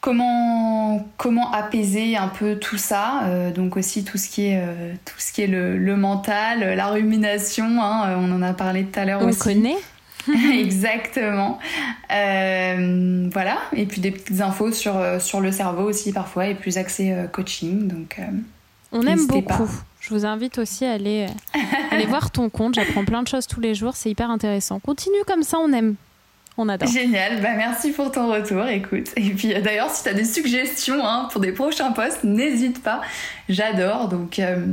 comment, comment apaiser un peu tout ça, euh, donc aussi tout ce qui est, tout ce qui est le, mental, la rumination, hein, on en a parlé tout à l'heure aussi. On connaît (laughs) Exactement. voilà. Et puis des petites infos sur, sur le cerveau aussi parfois et plus axé coaching. Donc, on aime beaucoup. Je vous invite aussi à aller, euh, aller voir ton compte. J'apprends plein de choses tous les jours. C'est hyper intéressant. Continue comme ça, on aime. On adore. Génial, bah merci pour ton retour, écoute. Et puis euh, d'ailleurs, si tu as des suggestions hein, pour des prochains posts, n'hésite pas. J'adore, donc euh,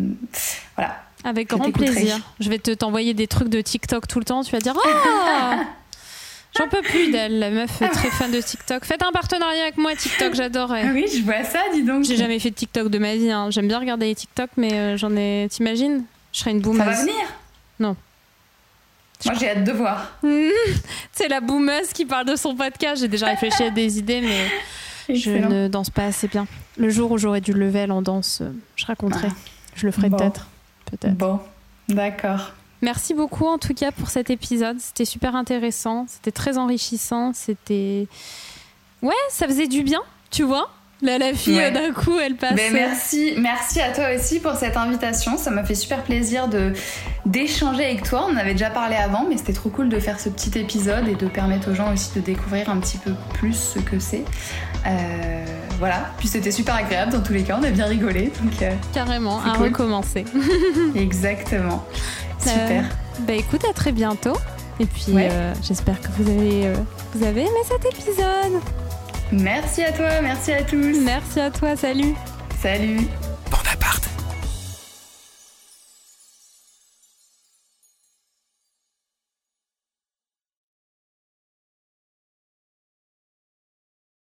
voilà. Avec grand plaisir. Je vais te t'envoyer des trucs de TikTok tout le temps. Tu vas dire Ah (laughs) J'en peux plus d'elle, la meuf très fan de TikTok. Faites un partenariat avec moi, TikTok, j'adorerais. Ah oui, je vois ça, dis donc. J'ai jamais fait de TikTok de ma vie. hein. J'aime bien regarder les TikTok, mais euh, j'en ai. T'imagines? Je serais une Ça va boomeuse. venir? Non. Moi, j'ai hâte de voir. (laughs) C'est la boomeuse qui parle de son podcast. J'ai déjà réfléchi à des idées, mais (laughs) je ne danse pas assez bien. Le jour où j'aurai du level en danse, euh, je raconterai. Je le ferai Bon. peut-être. Peut-être. Bon, d'accord. Merci beaucoup en tout cas pour cet épisode. C'était super intéressant. C'était très enrichissant. C'était. Ouais, ça faisait du bien, tu vois. Là, la fille, Ouais. d'un coup, elle passe. Ben, merci, merci à toi aussi pour cette invitation. Ça m'a fait super plaisir de d'échanger avec toi. On en avait déjà parlé avant, mais c'était trop cool de faire ce petit épisode et de permettre aux gens aussi de découvrir un petit peu plus ce que c'est. Euh, voilà. Puis c'était super agréable dans tous les cas. On a bien rigolé. Donc euh, Carrément, à cool. recommencer. (laughs) exactement. Super. Euh, bah écoute, à très bientôt. Et puis Ouais. euh, j'espère que vous avez, euh, vous avez aimé cet épisode. Merci à toi. Merci à tous. Merci à toi, salut. Salut.